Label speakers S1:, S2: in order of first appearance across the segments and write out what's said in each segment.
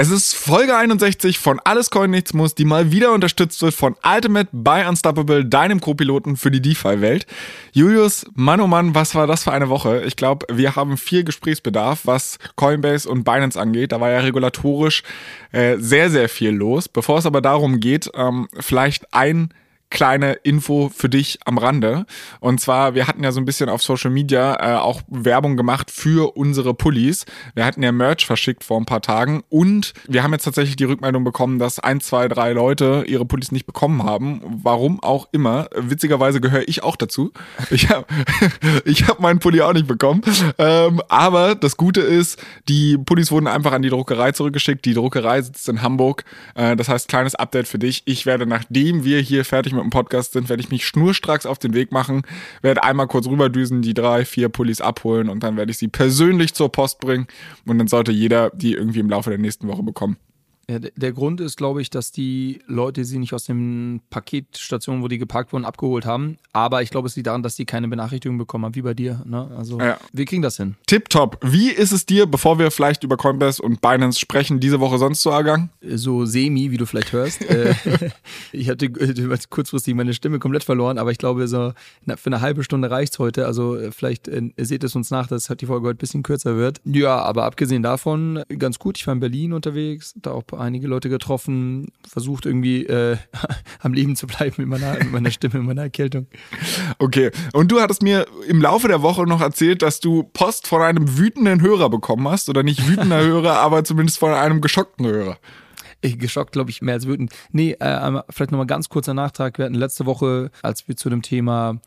S1: Es ist Folge 61 von Alles Coin Nichts Muss, die mal wieder unterstützt wird von Ultimate by Unstoppable, deinem Co-Piloten für die DeFi-Welt. Julius, Mann oh Mann, was war das für eine Woche? Ich glaube, wir haben viel Gesprächsbedarf, was Coinbase und Binance angeht. Da war ja regulatorisch äh, sehr, sehr viel los. Bevor es aber darum geht, ähm, vielleicht ein kleine Info für dich am Rande. Und zwar, wir hatten ja so ein bisschen auf Social Media äh, auch Werbung gemacht für unsere Pullis. Wir hatten ja Merch verschickt vor ein paar Tagen und wir haben jetzt tatsächlich die Rückmeldung bekommen, dass ein, zwei, drei Leute ihre Pullis nicht bekommen haben. Warum auch immer. Witzigerweise gehöre ich auch dazu. Ich habe ich hab meinen Pulli auch nicht bekommen. Ähm, aber das Gute ist, die Pullis wurden einfach an die Druckerei zurückgeschickt. Die Druckerei sitzt in Hamburg. Äh, das heißt, kleines Update für dich. Ich werde, nachdem wir hier fertig mit dem Podcast sind, werde ich mich schnurstracks auf den Weg machen, werde einmal kurz rüberdüsen, die drei, vier Pullis abholen und dann werde ich sie persönlich zur Post bringen und dann sollte jeder die irgendwie im Laufe der nächsten Woche bekommen.
S2: Ja, der Grund ist, glaube ich, dass die Leute sie nicht aus den Paketstationen, wo die geparkt wurden, abgeholt haben. Aber ich glaube, es liegt daran, dass die keine Benachrichtigung bekommen haben, wie bei dir. Ne? Also ja. wir kriegen das hin.
S1: Tipptopp. Wie ist es dir, bevor wir vielleicht über Coinbase und Binance sprechen, diese Woche sonst so ergangen?
S2: So semi, wie du vielleicht hörst. Äh, ich hatte kurzfristig meine Stimme komplett verloren, aber ich glaube, so für eine halbe Stunde reicht es heute. Also äh, vielleicht äh, seht es uns nach, dass die Folge heute ein bisschen kürzer wird. Ja, aber abgesehen davon ganz gut. Ich war in Berlin unterwegs, da auch einige Leute getroffen, versucht irgendwie äh, am Leben zu bleiben mit meiner, mit meiner Stimme, mit meiner Erkältung.
S1: Okay, und du hattest mir im Laufe der Woche noch erzählt, dass du Post von einem wütenden Hörer bekommen hast. Oder nicht wütender Hörer, aber zumindest von einem geschockten Hörer.
S2: Ich, geschockt, glaube ich, mehr als wütend. Nee, äh, vielleicht nochmal ganz kurzer Nachtrag. Wir hatten letzte Woche, als wir zu dem Thema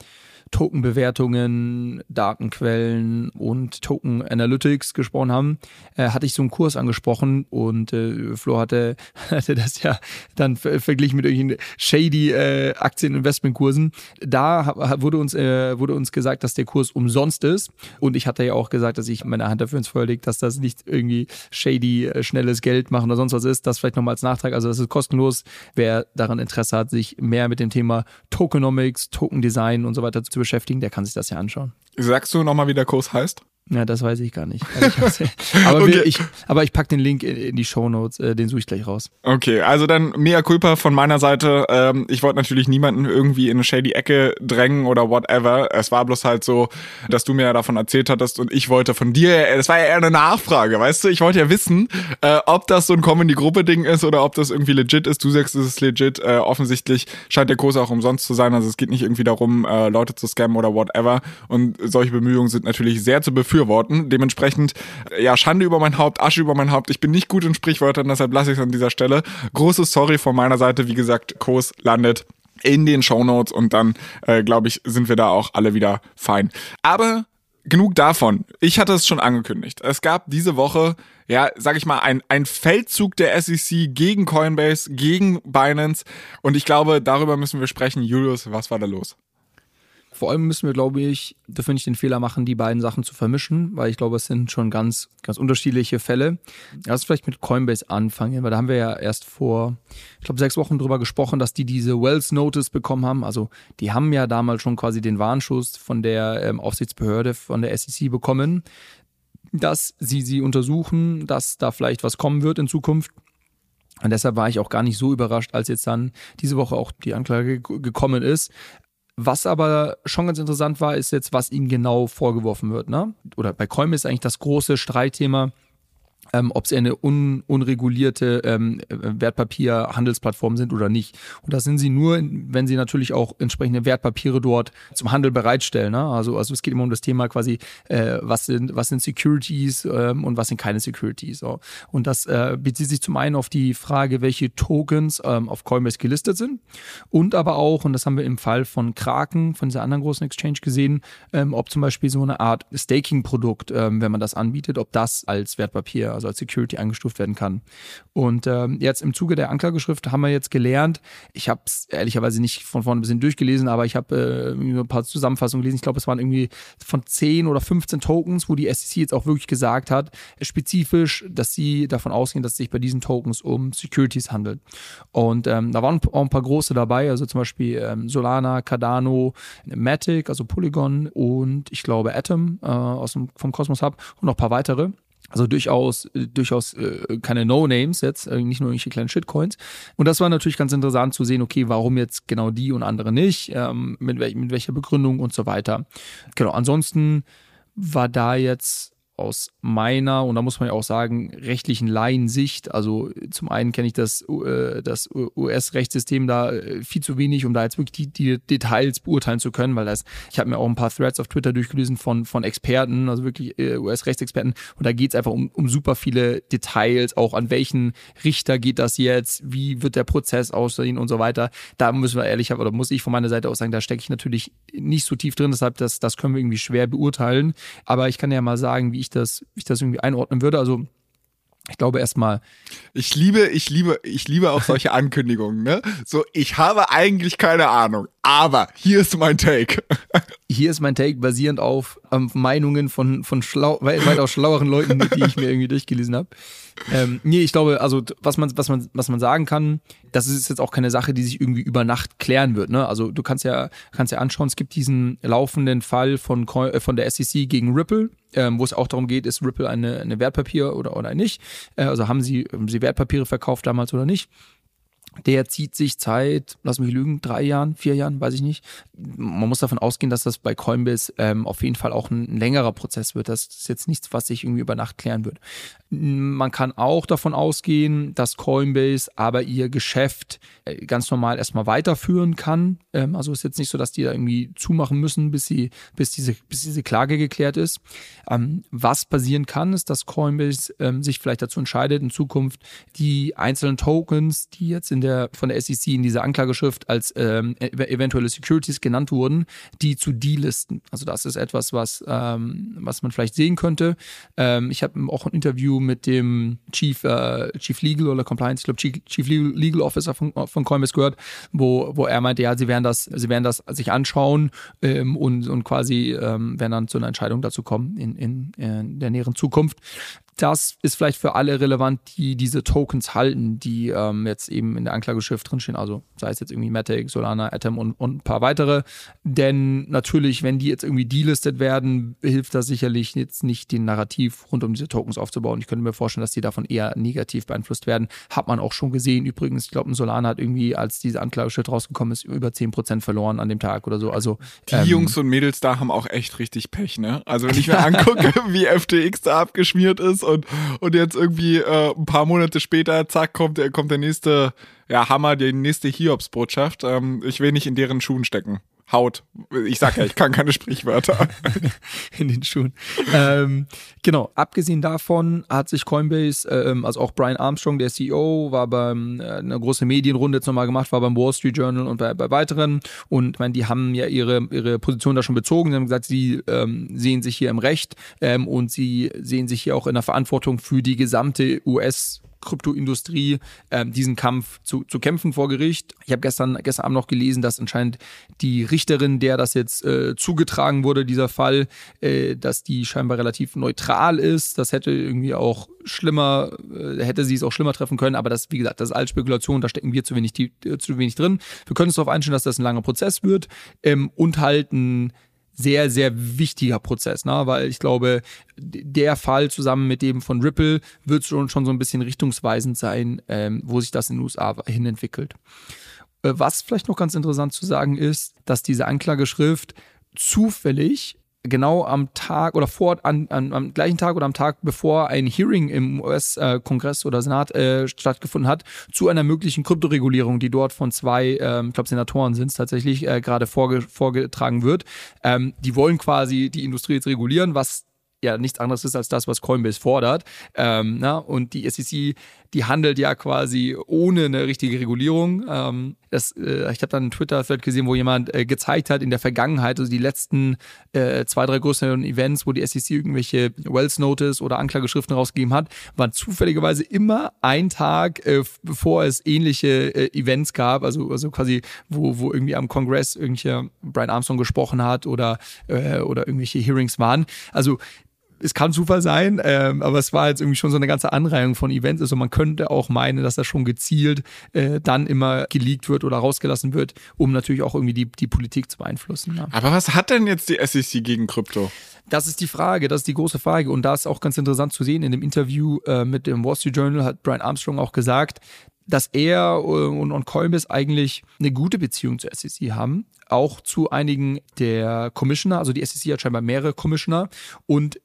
S2: Tokenbewertungen, Datenquellen und Token Analytics gesprochen haben, äh, hatte ich so einen Kurs angesprochen und äh, Flo hatte, hatte das ja dann verglichen mit irgendwelchen shady äh, Aktieninvestmentkursen. Da wurde uns, äh, wurde uns gesagt, dass der Kurs umsonst ist und ich hatte ja auch gesagt, dass ich meine Hand dafür ins Feuer lege, dass das nicht irgendwie shady, äh, schnelles Geld machen oder sonst was ist. Das vielleicht nochmal als Nachtrag. Also das ist kostenlos. Wer daran Interesse hat, sich mehr mit dem Thema Tokenomics, Token Design und so weiter zu beschäftigen, der kann sich das ja anschauen.
S1: Sagst du nochmal, wie der Kurs heißt?
S2: Ja, das weiß ich gar nicht. Also ich aber, okay. ich, aber ich pack den Link in, in die Show Notes, äh, den suche ich gleich raus.
S1: Okay, also dann mea culpa von meiner Seite. Ähm, ich wollte natürlich niemanden irgendwie in eine shady Ecke drängen oder whatever. Es war bloß halt so, dass du mir ja davon erzählt hattest und ich wollte von dir, es war ja eher eine Nachfrage, weißt du? Ich wollte ja wissen, äh, ob das so ein Komm in die Gruppe Ding ist oder ob das irgendwie legit ist. Du sagst, es ist legit. Äh, offensichtlich scheint der Kurs auch umsonst zu sein. Also es geht nicht irgendwie darum, äh, Leute zu scammen oder whatever. Und solche Bemühungen sind natürlich sehr zu befürworten befürworten. Dementsprechend, ja, Schande über mein Haupt, Asche über mein Haupt. Ich bin nicht gut in Sprichwörtern, deshalb lasse ich es an dieser Stelle. Großes Sorry von meiner Seite. Wie gesagt, Kurs landet in den Shownotes und dann, äh, glaube ich, sind wir da auch alle wieder fein. Aber genug davon. Ich hatte es schon angekündigt. Es gab diese Woche, ja, sag ich mal, ein, ein Feldzug der SEC gegen Coinbase, gegen Binance. Und ich glaube, darüber müssen wir sprechen. Julius, was war da los?
S2: Vor allem müssen wir, glaube ich, dürfen nicht den Fehler machen, die beiden Sachen zu vermischen, weil ich glaube, es sind schon ganz, ganz unterschiedliche Fälle. Lass vielleicht mit Coinbase anfangen, weil da haben wir ja erst vor, ich glaube, sechs Wochen drüber gesprochen, dass die diese Wells Notice bekommen haben. Also die haben ja damals schon quasi den Warnschuss von der ähm, Aufsichtsbehörde, von der SEC bekommen, dass sie sie untersuchen, dass da vielleicht was kommen wird in Zukunft. Und deshalb war ich auch gar nicht so überrascht, als jetzt dann diese Woche auch die Anklage gekommen ist. Was aber schon ganz interessant war, ist jetzt, was ihm genau vorgeworfen wird. Ne? Oder bei Coinbase ist eigentlich das große Streitthema, ähm, ob sie eine un, unregulierte ähm, Wertpapierhandelsplattform sind oder nicht. Und das sind sie nur, wenn sie natürlich auch entsprechende Wertpapiere dort zum Handel bereitstellen. Ne? Also, also es geht immer um das Thema quasi, äh, was sind was sind Securities ähm, und was sind keine Securities. So. Und das äh, bezieht sich zum einen auf die Frage, welche Tokens ähm, auf Coinbase gelistet sind und aber auch, und das haben wir im Fall von Kraken, von dieser anderen großen Exchange gesehen, ähm, ob zum Beispiel so eine Art Staking-Produkt, ähm, wenn man das anbietet, ob das als Wertpapier also als Security eingestuft werden kann. Und ähm, jetzt im Zuge der Anklageschrift haben wir jetzt gelernt, ich habe es ehrlicherweise nicht von vorne bis hin durchgelesen, aber ich habe äh, ein paar Zusammenfassungen gelesen. Ich glaube, es waren irgendwie von 10 oder 15 Tokens, wo die SEC jetzt auch wirklich gesagt hat, spezifisch, dass sie davon ausgehen, dass es sich bei diesen Tokens um Securities handelt. Und ähm, da waren auch ein paar große dabei, also zum Beispiel ähm, Solana, Cardano, Matic, also Polygon und ich glaube Atom äh, aus dem, vom Cosmos Hub und noch ein paar weitere. Also durchaus, durchaus äh, keine No-Names jetzt, äh, nicht nur irgendwelche kleinen Shitcoins. Und das war natürlich ganz interessant zu sehen, okay, warum jetzt genau die und andere nicht, ähm, mit, wel mit welcher Begründung und so weiter. Genau, ansonsten war da jetzt aus meiner, und da muss man ja auch sagen, rechtlichen Laiensicht, also zum einen kenne ich das, äh, das US-Rechtssystem da äh, viel zu wenig, um da jetzt wirklich die, die Details beurteilen zu können, weil das, ich habe mir auch ein paar Threads auf Twitter durchgelesen von, von Experten, also wirklich äh, US-Rechtsexperten, und da geht es einfach um, um super viele Details, auch an welchen Richter geht das jetzt, wie wird der Prozess aussehen und so weiter. Da müssen wir ehrlich, oder muss ich von meiner Seite aus sagen, da stecke ich natürlich nicht so tief drin, deshalb das, das können wir irgendwie schwer beurteilen. Aber ich kann ja mal sagen, wie ich das, wie ich das irgendwie einordnen würde. Also ich glaube erstmal.
S1: Ich liebe, ich liebe, ich liebe auch solche Ankündigungen, ne? So, ich habe eigentlich keine Ahnung, aber hier ist mein Take.
S2: Hier ist mein Take basierend auf ähm, Meinungen von, von schlau, weitaus schlaueren Leuten, die ich mir irgendwie durchgelesen habe. Ähm, nee, ich glaube, also was man, was man, was man sagen kann, das ist jetzt auch keine Sache, die sich irgendwie über Nacht klären wird. Ne? Also du kannst ja, kannst ja anschauen, es gibt diesen laufenden Fall von, äh, von der SEC gegen Ripple, ähm, wo es auch darum geht, ist Ripple eine, eine Wertpapier oder, oder nicht? Äh, also haben sie, haben sie Wertpapiere verkauft damals oder nicht? Der zieht sich seit, lass mich lügen, drei Jahren, vier Jahren, weiß ich nicht. Man muss davon ausgehen, dass das bei Coinbase ähm, auf jeden Fall auch ein, längerer Prozess wird. Das ist jetzt nichts, was sich irgendwie über Nacht klären wird. Man kann auch davon ausgehen, dass Coinbase aber ihr Geschäft äh, ganz normal erstmal weiterführen kann. Ähm, also ist jetzt nicht so, dass die da irgendwie zumachen müssen, bis sie, bis diese, bis diese Klage geklärt ist. Ähm, was passieren kann, ist, dass Coinbase ähm, sich vielleicht dazu entscheidet, in Zukunft die einzelnen Tokens, die jetzt in der, von der SEC in dieser Anklageschrift als ähm, e-, eventuelle Securities genannt wurden, die zu delisten. Also das ist etwas, was, ähm, was man vielleicht sehen könnte. Ähm, ich habe auch ein Interview mit dem Chief, äh, Chief Legal oder Compliance, ich glaube Chief, Legal Officer von, von Coinbase gehört, wo, wo er meinte, ja, sie werden das, sie werden das sich anschauen ähm, und, und quasi ähm, werden dann zu einer Entscheidung dazu kommen in, in, in der näheren Zukunft das ist vielleicht für alle relevant, die diese Tokens halten, die ähm, jetzt eben in der Anklageschrift drinstehen, also sei es jetzt irgendwie Matic, Solana, Atom und, und ein paar weitere. Denn natürlich, wenn die jetzt irgendwie delistet werden, hilft das sicherlich jetzt nicht, den Narrativ rund um diese Tokens aufzubauen. Ich könnte mir vorstellen, dass die davon eher negativ beeinflusst werden. Hat man auch schon gesehen. Übrigens, ich glaube, ein Solana hat irgendwie, als diese Anklageschrift rausgekommen ist, über 10% verloren an dem Tag oder so. Also
S1: Die ähm, Jungs und Mädels da haben auch echt richtig Pech, ne? Also wenn ich mir angucke, wie FTX da abgeschmiert ist und, und jetzt irgendwie äh, ein paar Monate später, zack, kommt, kommt der nächste ja, Hammer, die nächste Hiobsbotschaft. Ähm, ich will nicht in deren Schuhen stecken. Haut. Ich sag ja, ich kann keine Sprichwörter.
S2: In den Schuhen. Ähm, genau. Abgesehen davon hat sich Coinbase, ähm, also auch Brian Armstrong, der CEO, war beim äh, eine große Medienrunde jetzt nochmal gemacht, war beim Wall Street Journal und bei, bei weiteren. Und ich meine, die haben ja ihre, ihre Position da schon bezogen. Sie haben gesagt, sie ähm, sehen sich hier im Recht ähm, und sie sehen sich hier auch in der Verantwortung für die gesamte US- Kryptoindustrie ähm, diesen Kampf zu, zu kämpfen vor Gericht. Ich habe gestern, gestern Abend noch gelesen, dass anscheinend die Richterin, der das jetzt äh, zugetragen wurde, dieser Fall, äh, dass die scheinbar relativ neutral ist. Das hätte irgendwie auch schlimmer, äh, hätte sie es auch schlimmer treffen können, aber das, wie gesagt, das ist alles Spekulation, da stecken wir zu wenig, äh, zu wenig drin. Wir können uns darauf einstellen, dass das ein langer Prozess wird ähm, und halt ein sehr, sehr wichtiger Prozess, ne? weil ich glaube, der Fall zusammen mit dem von Ripple wird schon, schon so ein bisschen richtungsweisend sein, ähm, wo sich das in den USA hin entwickelt. Äh, was vielleicht noch ganz interessant zu sagen ist, dass diese Anklageschrift zufällig genau am Tag oder vor, an, an, am gleichen Tag oder am Tag bevor ein Hearing im US-Kongress oder Senat äh, stattgefunden hat, zu einer möglichen Kryptoregulierung, die dort von zwei, ähm, ich glaube Senatoren sind es tatsächlich, äh, gerade vorge vorgetragen wird. Ähm, die wollen quasi die Industrie jetzt regulieren, was ja nichts anderes ist als das, was Coinbase fordert. Ähm, na, und die SEC, die handelt ja quasi ohne eine richtige Regulierung. Ähm, das, äh, ich habe dann einen Twitter-Thread gesehen, wo jemand äh, gezeigt hat in der Vergangenheit, also die letzten äh, zwei, drei größeren Events, wo die SEC irgendwelche Wells Notice oder Anklageschriften rausgegeben hat, waren zufälligerweise immer ein Tag, äh, bevor es ähnliche äh, Events gab, also, also quasi, wo, wo irgendwie am Kongress irgendwelcher Brian Armstrong gesprochen hat oder, äh, oder irgendwelche Hearings waren. Also es kann Zufall sein, ähm, aber es war jetzt irgendwie schon so eine ganze Anreihung von Events. Also man könnte auch meinen, dass das schon gezielt äh, dann immer geleakt wird oder rausgelassen wird, um natürlich auch irgendwie die, die Politik zu beeinflussen. Ja.
S1: Aber was hat denn jetzt die SEC gegen Krypto?
S2: Das ist die Frage, das ist die große Frage. Und da ist auch ganz interessant zu sehen, in dem Interview äh, mit dem Wall Street Journal hat Brian Armstrong auch gesagt, dass er äh, und, und Coinbase eigentlich eine gute Beziehung zur SEC haben, auch zu einigen der Commissioner, also die SEC hat scheinbar mehrere Commissioner und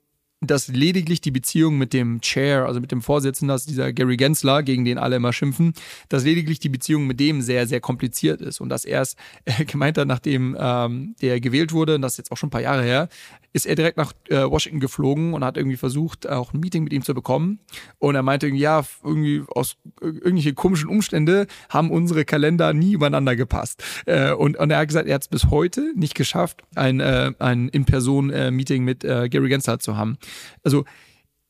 S2: dass lediglich die Beziehung mit dem Chair, also mit dem Vorsitzenden, das ist dieser Gary Gensler, gegen den alle immer schimpfen, dass lediglich die Beziehung mit dem sehr, sehr kompliziert ist und dass er es äh, gemeint hat, nachdem ähm, der gewählt wurde, und das ist jetzt auch schon ein paar Jahre her, ist er direkt nach äh, Washington geflogen und hat irgendwie versucht, auch ein Meeting mit ihm zu bekommen. Und er meinte ja, irgendwie aus irgendwelche komischen Umstände haben unsere Kalender nie übereinander gepasst. Äh, und, und er hat gesagt, er hat es bis heute nicht geschafft, ein, äh, ein In-Person-Meeting mit äh, Gary Gensler zu haben. Also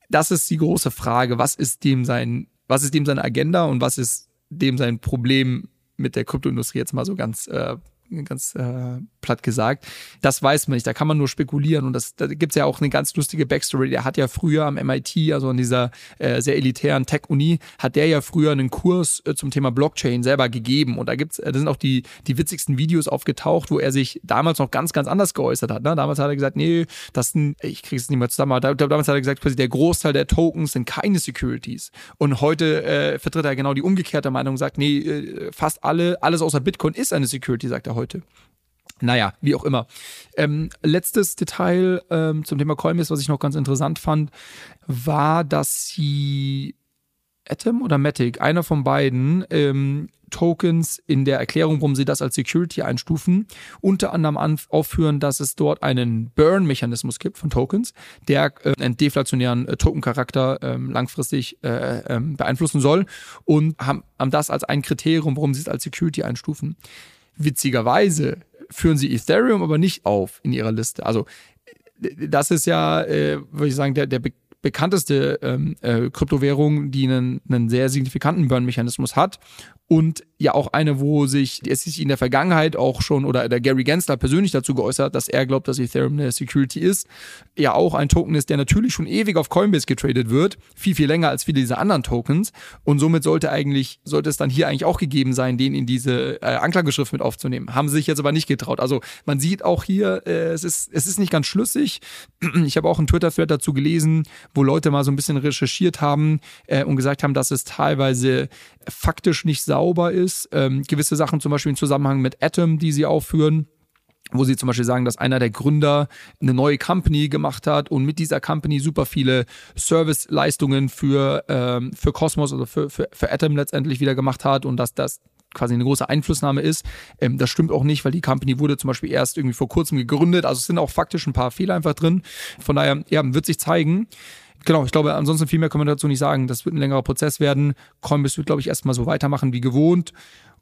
S2: das ist die große Frage. Was ist dem sein, was ist dem seine Agenda und was ist dem sein Problem mit der Kryptoindustrie jetzt mal so ganz äh, ganz äh, platt gesagt. Das weiß man nicht, da kann man nur spekulieren. Und das, da gibt's ja auch eine ganz lustige Backstory. Der hat ja früher am MIT, also an dieser äh, sehr elitären Tech-Uni, hat der ja früher einen Kurs äh, zum Thema Blockchain selber gegeben. Und da gibt's, äh, da sind auch die, die witzigsten Videos aufgetaucht, wo er sich damals noch ganz, ganz anders geäußert hat. Ne? Damals hat er gesagt, nee, das sind, ich kriege es nicht mehr zusammen, aber damals hat er gesagt, quasi der Großteil der Tokens sind keine Securities. Und heute äh, vertritt er genau die umgekehrte Meinung und sagt, nee, äh, fast alle, alles außer Bitcoin ist eine Security, sagt er heute. Naja, wie auch immer. Ähm, letztes Detail ähm, zum Thema Coinbase, was ich noch ganz interessant fand, war, dass sie Atom oder Matic, einer von beiden, ähm, Tokens in der Erklärung, warum sie das als Security einstufen, unter anderem aufführen, dass es dort einen Burn-Mechanismus gibt von Tokens, der äh, einen deflationären äh, Token-Charakter äh, langfristig äh, ähm, beeinflussen soll und haben, haben das als ein Kriterium, warum sie es als Security einstufen. Witzigerweise führen sie Ethereum aber nicht auf in ihrer Liste. Also das ist ja, äh, würde ich sagen, der, der bekannteste ähm, äh, Kryptowährung, die einen, einen sehr signifikanten Burn-Mechanismus hat und ja auch eine, wo sich die SEC in der Vergangenheit auch schon oder der Gary Gensler persönlich dazu geäußert, dass er glaubt, dass Ethereum eine Security ist, ja auch ein Token ist, der natürlich schon ewig auf Coinbase getradet wird, viel viel länger als viele dieser anderen Tokens und somit sollte eigentlich sollte es dann hier eigentlich auch gegeben sein, den in diese äh, Anklageschrift mit aufzunehmen. Haben sie sich jetzt aber nicht getraut. Also man sieht auch hier, äh, es ist es ist nicht ganz schlüssig. Ich habe auch einen Twitter-Thread dazu gelesen, wo Leute mal so ein bisschen recherchiert haben äh, und gesagt haben, dass es teilweise faktisch nicht sauber ist. Ähm, gewisse Sachen zum Beispiel im Zusammenhang mit Atom, die sie aufführen wo sie zum Beispiel sagen, dass einer der Gründer eine neue Company gemacht hat und mit dieser Company super viele Serviceleistungen für, ähm, für Cosmos oder für, für, für Atom letztendlich wieder gemacht hat und dass das quasi eine große Einflussnahme ist. Ähm, das stimmt auch nicht, weil die Company wurde zum Beispiel erst irgendwie vor kurzem gegründet. Also es sind auch faktisch ein paar Fehler einfach drin. Von daher, ja, wird sich zeigen. Genau, ich glaube, ansonsten viel mehr können wir dazu nicht sagen. Das wird ein längerer Prozess werden. Coinbase wird, glaube ich, erstmal so weitermachen wie gewohnt.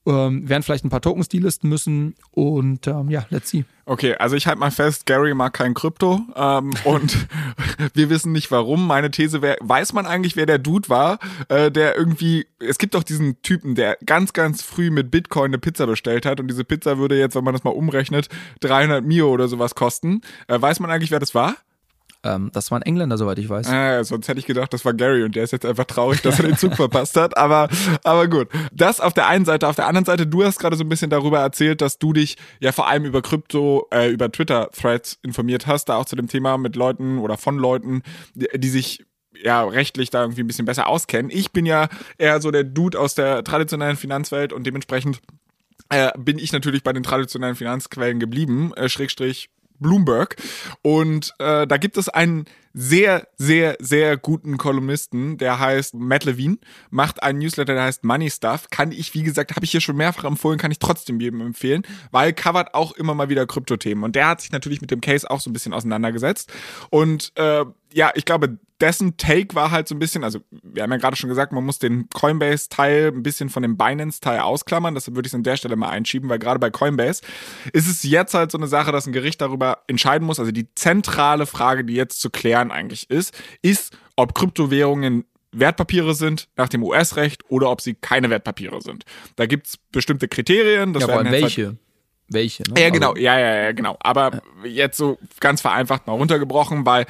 S2: Ähm, werden vielleicht ein paar Tokens delisten müssen und ähm, ja, let's see.
S1: Okay, also ich halte mal fest, Gary mag kein Krypto ähm, und wir wissen nicht warum. Meine These wäre, weiß man eigentlich, wer der Dude war, äh, der irgendwie, es gibt doch diesen Typen, der ganz, ganz früh mit Bitcoin eine Pizza bestellt hat und diese Pizza würde jetzt, wenn man das mal umrechnet, 300 Mio oder sowas kosten. Äh, weiß man eigentlich, wer das war?
S2: Ähm, das war ein Engländer, soweit ich weiß.
S1: Äh, sonst hätte ich gedacht, das war Gary und der ist jetzt einfach traurig, dass er den Zug verpasst hat. Aber, aber gut. Das auf der einen Seite. Auf der anderen Seite, du hast gerade so ein bisschen darüber erzählt, dass du dich ja vor allem über Krypto, äh, über Twitter-Threads informiert hast, da auch zu dem Thema mit Leuten oder von Leuten, die, die sich ja, rechtlich da irgendwie ein bisschen besser auskennen. Ich bin ja eher so der Dude aus der traditionellen Finanzwelt und dementsprechend äh, bin ich natürlich bei den traditionellen Finanzquellen geblieben, äh, Schrägstrich Bloomberg. Und äh, da gibt es einen sehr, sehr, sehr guten Kolumnisten, der heißt Matt Levine, macht einen Newsletter, der heißt Money Stuff. Kann ich, wie gesagt, habe ich hier schon mehrfach empfohlen, kann ich trotzdem jedem empfehlen, weil covert auch immer mal wieder Kryptothemen. Und der hat sich natürlich mit dem Case auch so ein bisschen auseinandergesetzt. Und äh, ja, ich glaube, dessen Take war halt so ein bisschen, also wir haben ja gerade schon gesagt, man muss den Coinbase-Teil ein bisschen von dem Binance-Teil ausklammern. Deshalb würde ich es an der Stelle mal einschieben, weil gerade bei Coinbase ist es jetzt halt so eine Sache, dass ein Gericht darüber entscheiden muss. Also die zentrale Frage, die jetzt zu klären eigentlich ist, ist, ob Kryptowährungen Wertpapiere sind nach dem US-Recht oder ob sie keine Wertpapiere sind. Da gibt's bestimmte Kriterien.
S2: Das ja, aber welche? Halt welche?
S1: Ne? Ja, genau, ja, ja, ja, genau. Aber ja. jetzt so ganz vereinfacht mal runtergebrochen, weil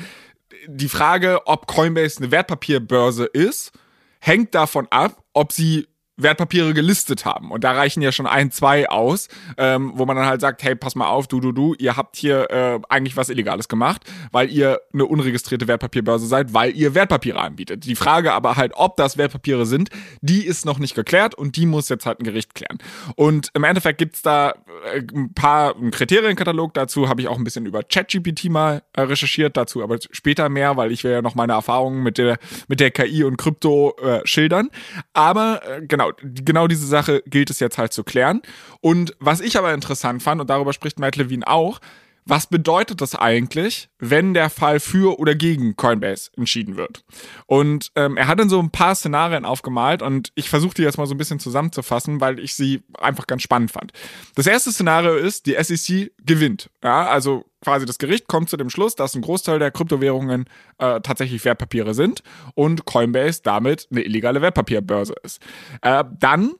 S1: die Frage, ob Coinbase eine Wertpapierbörse ist, hängt davon ab, ob sie Wertpapiere gelistet haben. Und da reichen ja schon ein, zwei aus, ähm, wo man dann halt sagt, hey, pass mal auf, du, du, du, ihr habt hier äh, eigentlich was Illegales gemacht, weil ihr eine unregistrierte Wertpapierbörse seid, weil ihr Wertpapiere anbietet. Die Frage aber halt, ob das Wertpapiere sind, die ist noch nicht geklärt und die muss jetzt halt ein Gericht klären. Und im Endeffekt gibt's da äh, ein paar ein Kriterienkatalog dazu, habe ich auch ein bisschen über ChatGPT mal äh, recherchiert, dazu aber später mehr, weil ich will ja noch meine Erfahrungen mit der, mit der KI und Krypto äh, schildern. Aber äh, genau, genau, genau diese Sache gilt es jetzt halt zu klären. Und was ich aber interessant fand, und darüber spricht Matt Levine auch, was bedeutet das eigentlich, wenn der Fall für oder gegen Coinbase entschieden wird? Und ähm, er hat dann so ein paar Szenarien aufgemalt und ich versuche die jetzt mal so ein bisschen zusammenzufassen, weil ich sie einfach ganz spannend fand. Das erste Szenario ist, die SEC gewinnt. Ja, also quasi das Gericht kommt zu dem Schluss, dass ein Großteil der Kryptowährungen äh, tatsächlich Wertpapiere sind und Coinbase damit eine illegale Wertpapierbörse ist. Äh, dann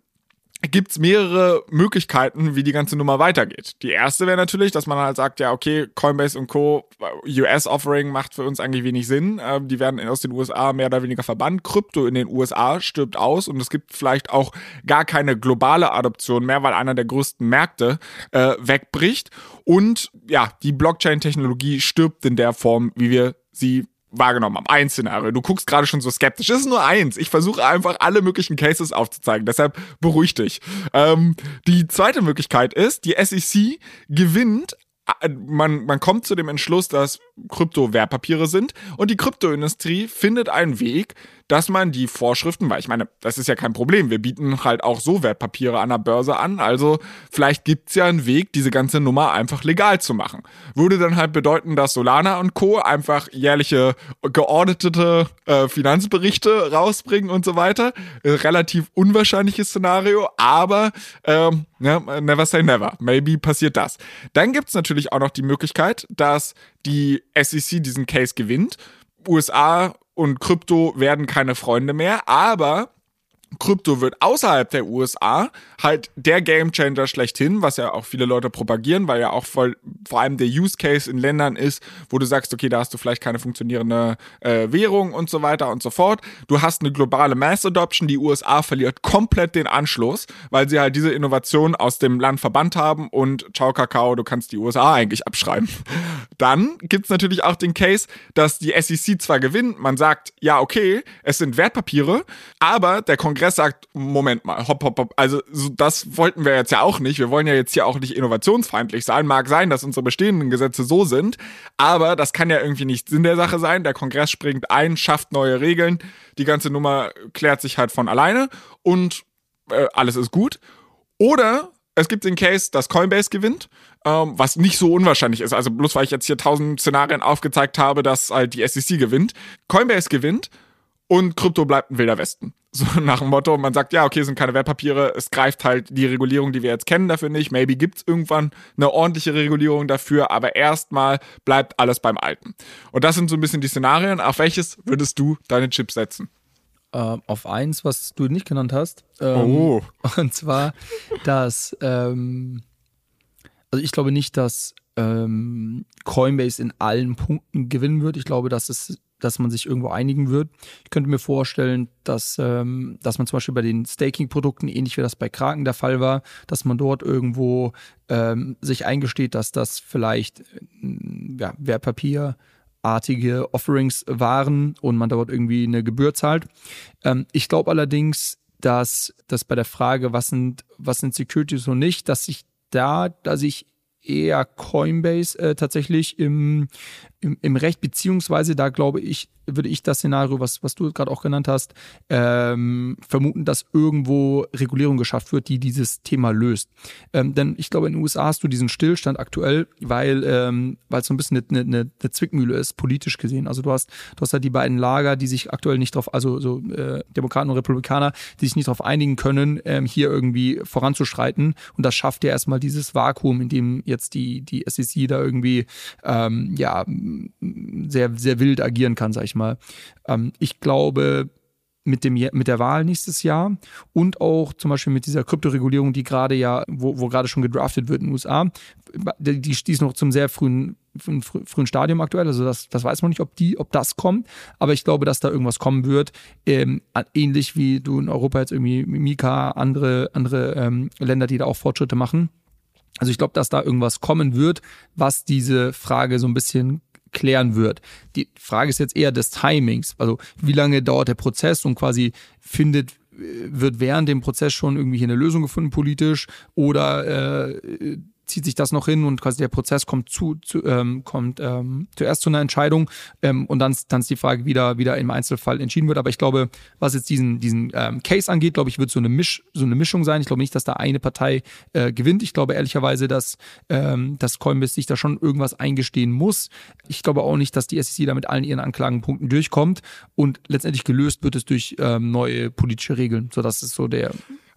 S1: gibt es mehrere Möglichkeiten, wie die ganze Nummer weitergeht. Die erste wäre natürlich, dass man halt sagt, ja, okay, Coinbase und Co. US-Offering macht für uns eigentlich wenig Sinn. Ähm, die werden aus den USA mehr oder weniger verbannt. Krypto in den USA stirbt aus und es gibt vielleicht auch gar keine globale Adoption mehr, weil einer der größten Märkte äh, wegbricht. Und ja, die Blockchain-Technologie stirbt in der Form, wie wir sie wahrgenommen haben. Ein Szenario. Du guckst gerade schon so skeptisch. Es ist nur eins. Ich versuche einfach alle möglichen Cases aufzuzeigen. Deshalb beruhig dich. Ähm, die zweite Möglichkeit ist, die SEC gewinnt äh, man, man kommt zu dem Entschluss, dass Krypto Wertpapiere sind und die Kryptoindustrie findet einen Weg, dass man die Vorschriften, weil ich meine, das ist ja kein Problem, wir bieten halt auch so Wertpapiere an der Börse an, also vielleicht gibt's ja einen Weg, diese ganze Nummer einfach legal zu machen. Würde dann halt bedeuten, dass Solana und Co. einfach jährliche geordnete äh, Finanzberichte rausbringen und so weiter. Äh, relativ unwahrscheinliches Szenario, aber ähm, ja, never say never. Maybe passiert das. Dann gibt's natürlich auch noch die Möglichkeit, dass die SEC diesen Case gewinnt. USA und Krypto werden keine Freunde mehr, aber Krypto wird außerhalb der USA halt der Gamechanger schlechthin, was ja auch viele Leute propagieren, weil ja auch voll, vor allem der Use Case in Ländern ist, wo du sagst, okay, da hast du vielleicht keine funktionierende äh, Währung und so weiter und so fort. Du hast eine globale Mass Adoption, die USA verliert komplett den Anschluss, weil sie halt diese Innovation aus dem Land verbannt haben und ciao Kakao, du kannst die USA eigentlich abschreiben. Dann gibt's natürlich auch den Case, dass die SEC zwar gewinnt, man sagt, ja, okay, es sind Wertpapiere, aber der Kongress Kongress sagt, Moment mal, hopp, hopp, hopp, also so, das wollten wir jetzt ja auch nicht. Wir wollen ja jetzt hier auch nicht innovationsfeindlich sein. Mag sein, dass unsere bestehenden Gesetze so sind, aber das kann ja irgendwie nicht Sinn der Sache sein. Der Kongress springt ein, schafft neue Regeln, die ganze Nummer klärt sich halt von alleine und äh, alles ist gut. Oder es gibt den Case, dass Coinbase gewinnt, ähm, was nicht so unwahrscheinlich ist. Also bloß weil ich jetzt hier tausend Szenarien aufgezeigt habe, dass halt die SEC gewinnt. Coinbase gewinnt und Krypto bleibt ein wilder Westen. So nach dem Motto, man sagt, ja, okay, sind keine Wertpapiere, es greift halt die Regulierung, die wir jetzt kennen, dafür nicht. Maybe gibt's irgendwann eine ordentliche Regulierung dafür, aber erstmal bleibt alles beim Alten. Und das sind so ein bisschen die Szenarien. Auf welches würdest du deine Chips setzen?
S2: Ähm, auf eins, was du nicht genannt hast. Ähm,
S1: oh.
S2: Und zwar, dass, ähm, also ich glaube nicht, dass ähm, Coinbase in allen Punkten gewinnen wird. Ich glaube, dass es dass man sich irgendwo einigen wird. Ich könnte mir vorstellen, dass, ähm, dass man zum Beispiel bei den Staking-Produkten, ähnlich wie das bei Kraken der Fall war, dass man dort irgendwo ähm, sich eingesteht, dass das vielleicht äh, ja, Wertpapierartige Offerings waren und man dort irgendwie eine Gebühr zahlt. Ähm, ich glaube allerdings, dass, dass bei der Frage, was sind, was sind Securities und nicht, dass sich da, dass ich eher Coinbase äh, tatsächlich im, im, im Recht, beziehungsweise da glaube ich, würde ich das Szenario, was, was du gerade auch genannt hast, ähm, vermuten, dass irgendwo Regulierung geschafft wird, die dieses Thema löst. Ähm, denn ich glaube, in den USA hast du diesen Stillstand aktuell, weil ähm, es so ein bisschen eine, eine, eine Zwickmühle ist, politisch gesehen. Also du hast, du hast halt die beiden Lager, die sich aktuell nicht drauf, also so äh, Demokraten und Republikaner, die sich nicht darauf einigen können, ähm, hier irgendwie voranzuschreiten. Und das schafft ja erstmal dieses Vakuum, in dem jetzt die, die SEC da irgendwie ähm, ja sehr, sehr wild agieren kann, sag ich mal. Ähm, ich glaube, mit, dem, mit der Wahl nächstes Jahr und auch zum Beispiel mit dieser Kryptoregulierung, die gerade ja, wo, wo gerade schon gedraftet wird in den USA, die, die ist noch zum sehr frühen, frühen Stadium aktuell. Also das, das weiß man nicht, ob die, ob das kommt. Aber ich glaube, dass da irgendwas kommen wird. Ähm, ähnlich wie du in Europa jetzt irgendwie Mika, andere, andere ähm, Länder, die da auch Fortschritte machen. Also ich glaube, dass da irgendwas kommen wird, was diese Frage so ein bisschen klären wird. Die Frage ist jetzt eher des Timings. Also wie lange dauert der Prozess und quasi findet äh, wird während dem Prozess schon irgendwie eine Lösung gefunden politisch oder äh, zieht sich das noch hin und quasi der Prozess kommt zu, zu ähm, kommt ähm, zuerst zu einer Entscheidung ähm, und dann, dann ist die Frage wieder wieder im Einzelfall entschieden wird. Aber ich glaube, was jetzt diesen diesen ähm, Case angeht, glaube ich, wird so eine Misch so eine Mischung sein. Ich glaube nicht, dass da eine Partei äh, gewinnt. Ich glaube ehrlicherweise, dass ähm, dass Coinbase sich da schon irgendwas eingestehen muss. Ich glaube auch nicht, dass die SEC da mit allen ihren Anklagenpunkten durchkommt und letztendlich gelöst wird es durch ähm, neue politische Regeln. So das ist so der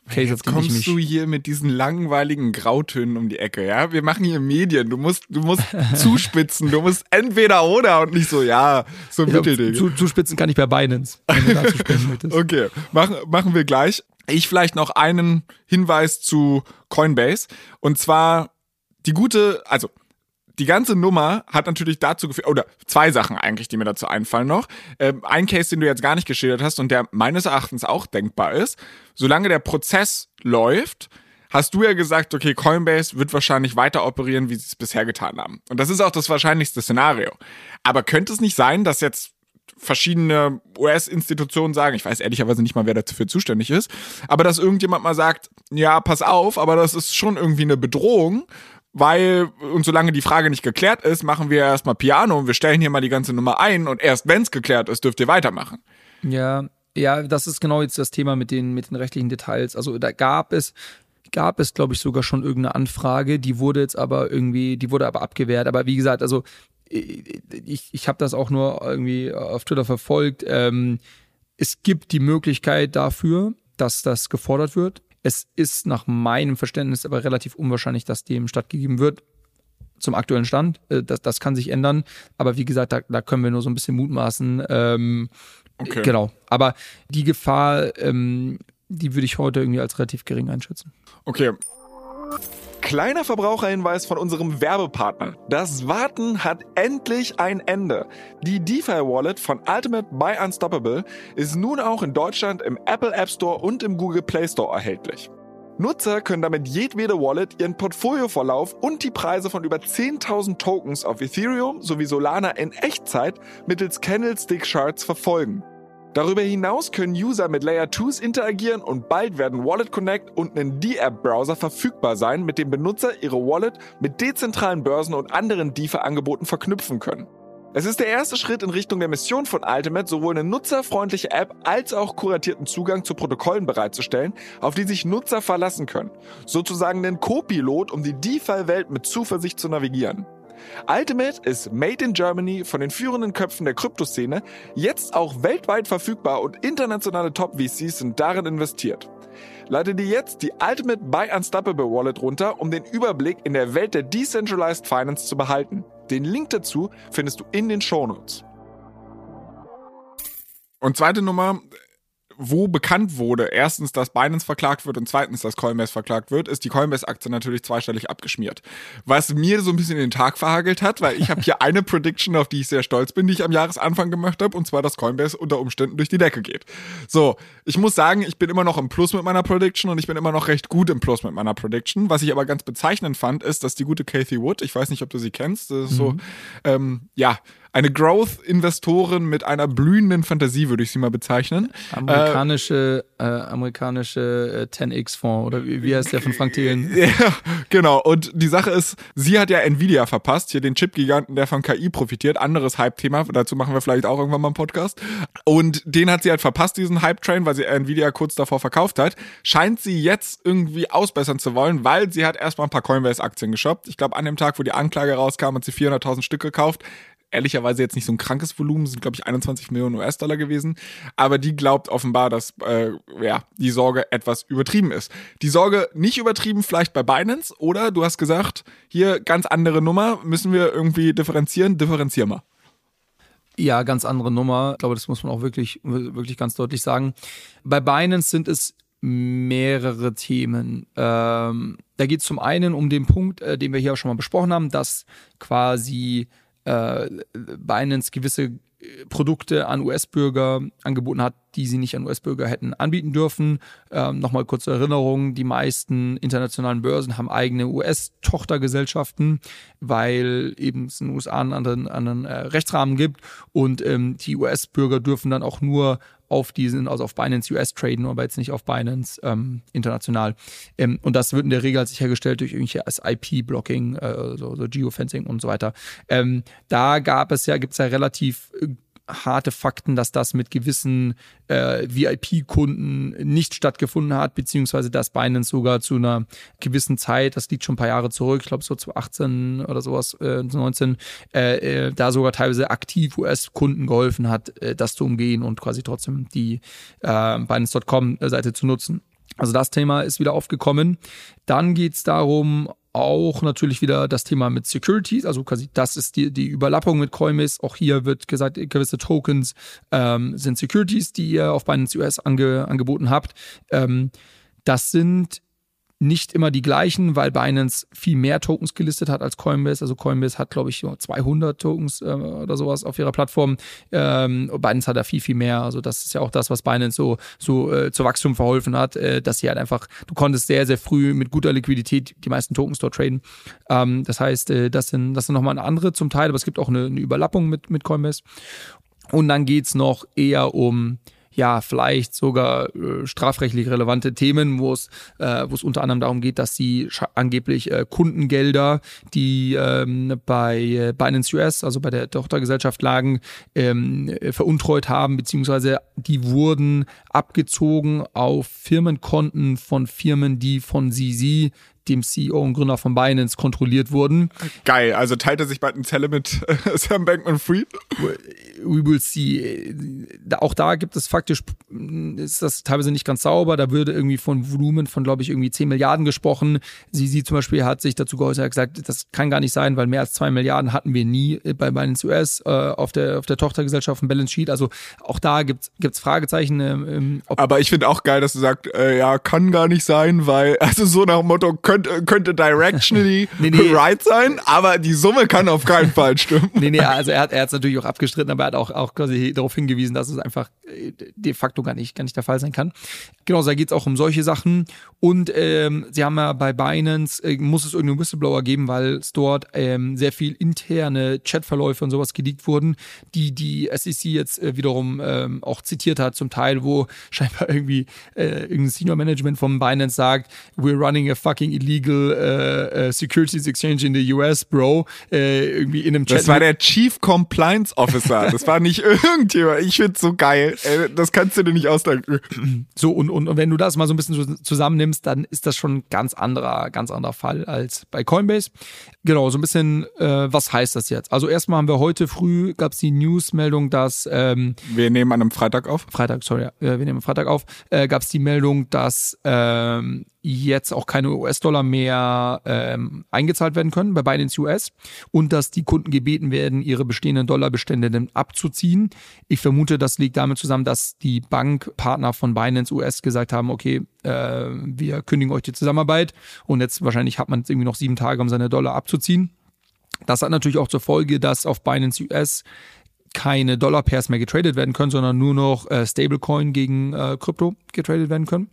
S1: Case, Jetzt kommst du hier mit diesen langweiligen Grautönen um die Ecke, ja? Wir machen hier Medien. Du musst, du musst zuspitzen. Du musst entweder oder und nicht so, ja, so ein Mittelding.
S2: Zu, zuspitzen kann ich bei Binance, wenn du dazu sprechen möchtest.
S1: Okay, machen, machen wir gleich. Ich vielleicht noch einen Hinweis zu Coinbase. Und zwar die gute, also die ganze Nummer hat natürlich dazu geführt, oder zwei Sachen eigentlich, die mir dazu einfallen noch. Ähm, ein Case, den du jetzt gar nicht geschildert hast und der meines Erachtens auch denkbar ist, solange der Prozess läuft, hast du ja gesagt, okay, Coinbase wird wahrscheinlich weiter operieren, wie sie es bisher getan haben. Und das ist auch das wahrscheinlichste Szenario. Aber könnte es nicht sein, dass jetzt verschiedene US-Institutionen sagen, ich weiß ehrlicherweise nicht mal, wer dafür zuständig ist, aber dass irgendjemand mal sagt, ja, pass auf, aber das ist schon irgendwie eine Bedrohung weil, und solange die Frage nicht geklärt ist, machen wir erstmal Piano und wir stellen hier mal die ganze Nummer ein und erst wenn es geklärt ist, dürft ihr weitermachen.
S2: Ja, ja, das ist genau jetzt das Thema mit den, mit den rechtlichen Details. Also da gab es, gab es, glaube ich, sogar schon irgendeine Anfrage, die wurde jetzt aber irgendwie, die wurde aber abgewehrt. Aber wie gesagt, also ich, ich habe das auch nur irgendwie auf Twitter verfolgt. Ähm, es gibt die Möglichkeit dafür, dass das gefordert wird. Es ist nach meinem Verständnis aber relativ unwahrscheinlich, dass dem stattgegeben wird. Zum aktuellen Stand. Äh, das, das kann sich ändern. Aber wie gesagt, da, da können wir nur so ein bisschen mutmaßen. Ähm, okay. Genau. Aber die Gefahr, ähm, die würde ich heute irgendwie als relativ gering einschätzen.
S1: Okay. Kleiner Verbraucherhinweis von unserem Werbepartner. Das Warten hat endlich ein Ende. Die DeFi Wallet von Ultimate by Unstoppable ist nun auch in Deutschland im Apple App Store und im Google Play Store erhältlich. Nutzer können damit jedwede Wallet ihren Portfolioverlauf und die Preise von über 10.000 Tokens auf Ethereum sowie Solana in Echtzeit mittels Candlestick Charts verfolgen. Darüber hinaus können User mit Layer 2s interagieren und bald werden Wallet Connect und ein D-App-Browser verfügbar sein, mit dem Benutzer ihre Wallet mit dezentralen Börsen und anderen DeFi-Angeboten verknüpfen können. Es ist der erste Schritt in Richtung der Mission von Ultimate, sowohl eine nutzerfreundliche App als auch kuratierten Zugang zu Protokollen bereitzustellen, auf die sich Nutzer verlassen können. Sozusagen den Co-Pilot, um die DeFi-Welt mit Zuversicht zu navigieren. Ultimate ist Made in Germany von den führenden Köpfen der Kryptoszene, jetzt auch weltweit verfügbar und internationale Top-VCs sind darin investiert. Lade dir jetzt die Ultimate Buy Unstoppable Wallet runter, um den Überblick in der Welt der Decentralized Finance zu behalten. Den Link dazu findest du in den Shownotes. Und zweite Nummer, wo bekannt wurde, erstens, dass Binance verklagt wird und zweitens, dass Coinbase verklagt wird, ist die Coinbase-Aktie natürlich zweistellig abgeschmiert. Was mir so ein bisschen den Tag verhagelt hat, weil ich habe hier eine Prediction, auf die ich sehr stolz bin, die ich am Jahresanfang gemacht habe, und zwar, dass Coinbase unter Umständen durch die Decke geht. So, ich muss sagen, ich bin immer noch im Plus mit meiner Prediction und ich bin immer noch recht gut im Plus mit meiner Prediction. Was ich aber ganz bezeichnend fand, ist, dass die gute Kathy Wood, ich weiß nicht, ob du sie kennst, das ist mhm. so, ähm, ja, eine Growth-Investorin mit einer blühenden Fantasie, würde ich sie mal bezeichnen.
S2: Amerikanische, äh, äh, amerikanische äh, 10x-Fonds oder wie, wie heißt der von Frank Thelen?
S1: Ja, genau. Und die Sache ist, sie hat ja Nvidia verpasst, hier den Chip-Giganten, der von KI profitiert. Anderes Hype-Thema, dazu machen wir vielleicht auch irgendwann mal einen Podcast. Und den hat sie halt verpasst, diesen Hype-Train, weil sie Nvidia kurz davor verkauft hat. Scheint sie jetzt irgendwie ausbessern zu wollen, weil sie hat erstmal ein paar Coinbase-Aktien geshoppt. Ich glaube, an dem Tag, wo die Anklage rauskam, hat sie 400.000 Stück gekauft ehrlicherweise jetzt nicht so ein krankes Volumen, sind glaube ich 21 Millionen US-Dollar gewesen, aber die glaubt offenbar, dass äh, ja, die Sorge etwas übertrieben ist. Die Sorge nicht übertrieben vielleicht bei Binance oder du hast gesagt, hier ganz andere Nummer, müssen wir irgendwie differenzieren, differenzier mal.
S2: Ja, ganz andere Nummer. Ich glaube, das muss man auch wirklich, wirklich ganz deutlich sagen. Bei Binance sind es mehrere Themen. Ähm, da geht es zum einen um den Punkt, äh, den wir hier auch schon mal besprochen haben, dass quasi äh, Binance gewisse äh, Produkte an US-Bürger angeboten hat, die sie nicht an US-Bürger hätten anbieten dürfen. Ähm, Nochmal kurze Erinnerung, die meisten internationalen Börsen haben eigene US-Tochtergesellschaften, weil eben es in den USA einen anderen, anderen äh, Rechtsrahmen gibt und ähm, die US-Bürger dürfen dann auch nur auf diesen, also auf Binance US traden, aber jetzt nicht auf Binance ähm, international. Ähm, und das wird in der Regel sichergestellt durch irgendwelche IP-Blocking, äh, so, so Geofencing und so weiter. Ähm, da gab es ja, gibt es ja relativ äh, harte Fakten, dass das mit gewissen äh, VIP-Kunden nicht stattgefunden hat, beziehungsweise dass Binance sogar zu einer gewissen Zeit, das liegt schon ein paar Jahre zurück, ich glaube so zu 18 oder sowas, äh, 19, äh, äh, da sogar teilweise aktiv US-Kunden geholfen hat, äh, das zu umgehen und quasi trotzdem die äh, Binance.com-Seite zu nutzen. Also das Thema ist wieder aufgekommen. Dann geht es darum, auch natürlich wieder das Thema mit Securities, also quasi das ist die, die Überlappung mit Coinbase. Auch hier wird gesagt, gewisse Tokens ähm, sind Securities, die ihr auf Binance US ange, angeboten habt. Ähm, das sind nicht immer die gleichen, weil Binance viel mehr Tokens gelistet hat als Coinbase. Also Coinbase hat, glaube ich, 200 Tokens äh, oder sowas auf ihrer Plattform. Ähm, Binance hat da viel, viel mehr. Also das ist ja auch das, was Binance so, so äh, zu Wachstum verholfen hat, äh, dass sie halt einfach, du konntest sehr, sehr früh mit guter Liquidität die meisten Tokens dort traden. Ähm, das heißt, äh, das sind, das sind nochmal andere zum Teil, aber es gibt auch eine, eine Überlappung mit, mit Coinbase. Und dann geht's noch eher um ja vielleicht sogar äh, strafrechtlich relevante Themen, wo es äh, wo es unter anderem darum geht, dass sie angeblich äh, Kundengelder, die ähm, bei äh, Binance US, also bei der Tochtergesellschaft lagen, ähm, veruntreut haben, beziehungsweise die wurden abgezogen auf Firmenkonten von Firmen, die von CZ dem CEO und Gründer von Binance kontrolliert wurden.
S1: Geil, also teilt er sich bald eine Zelle mit äh, Sam Bankman-Fried?
S2: We will see. Auch da gibt es faktisch, ist das teilweise nicht ganz sauber. Da würde irgendwie von Volumen von, glaube ich, irgendwie 10 Milliarden gesprochen. Sie, sie zum Beispiel hat sich dazu geäußert, hat gesagt, das kann gar nicht sein, weil mehr als 2 Milliarden hatten wir nie bei Binance US äh, auf, der, auf der Tochtergesellschaft von Balance Sheet. Also auch da gibt es Fragezeichen. Ähm,
S1: Aber ich finde auch geil, dass du sagst, äh, ja, kann gar nicht sein, weil, also so nach dem Motto, können könnte, könnte directionally nee, nee. right sein, aber die Summe kann auf keinen Fall stimmen.
S2: Nee, nee, also er hat es natürlich auch abgestritten, aber er hat auch, auch quasi darauf hingewiesen, dass es einfach äh, de facto gar nicht, gar nicht der Fall sein kann. Genau, da geht es auch um solche Sachen. Und ähm, sie haben ja bei Binance, äh, muss es irgendeinen Whistleblower geben, weil es dort ähm, sehr viel interne Chatverläufe und sowas geleakt wurden, die die SEC jetzt äh, wiederum ähm, auch zitiert hat, zum Teil, wo scheinbar irgendwie äh, irgendein Senior Management von Binance sagt, we're running a fucking illegal illegal uh, uh, securities exchange in the US, Bro, äh, irgendwie in einem
S1: Chat. Das war der Chief Compliance Officer. Das war nicht irgendjemand. Ich find's so geil. Ey, das kannst du dir nicht ausdenken.
S2: So, und, und, und wenn du das mal so ein bisschen zusammennimmst, dann ist das schon ein ganz anderer, ganz anderer Fall als bei Coinbase. Genau, so ein bisschen, äh, was heißt das jetzt? Also erstmal haben wir heute früh, gab es die Newsmeldung, dass ähm,
S1: Wir nehmen an einem Freitag auf.
S2: Freitag, sorry, ja, wir nehmen am Freitag auf, äh, gab es die Meldung, dass ähm, jetzt auch keine US-Dollar mehr ähm, eingezahlt werden können bei Binance US und dass die Kunden gebeten werden, ihre bestehenden Dollarbestände dann abzuziehen. Ich vermute, das liegt damit zusammen, dass die Bankpartner von Binance US gesagt haben, okay, äh, wir kündigen euch die Zusammenarbeit und jetzt wahrscheinlich hat man jetzt irgendwie noch sieben Tage, um seine Dollar abzuziehen. Das hat natürlich auch zur Folge, dass auf Binance US keine Dollar-Pairs mehr getradet werden können, sondern nur noch äh, Stablecoin gegen äh, Krypto getradet werden können.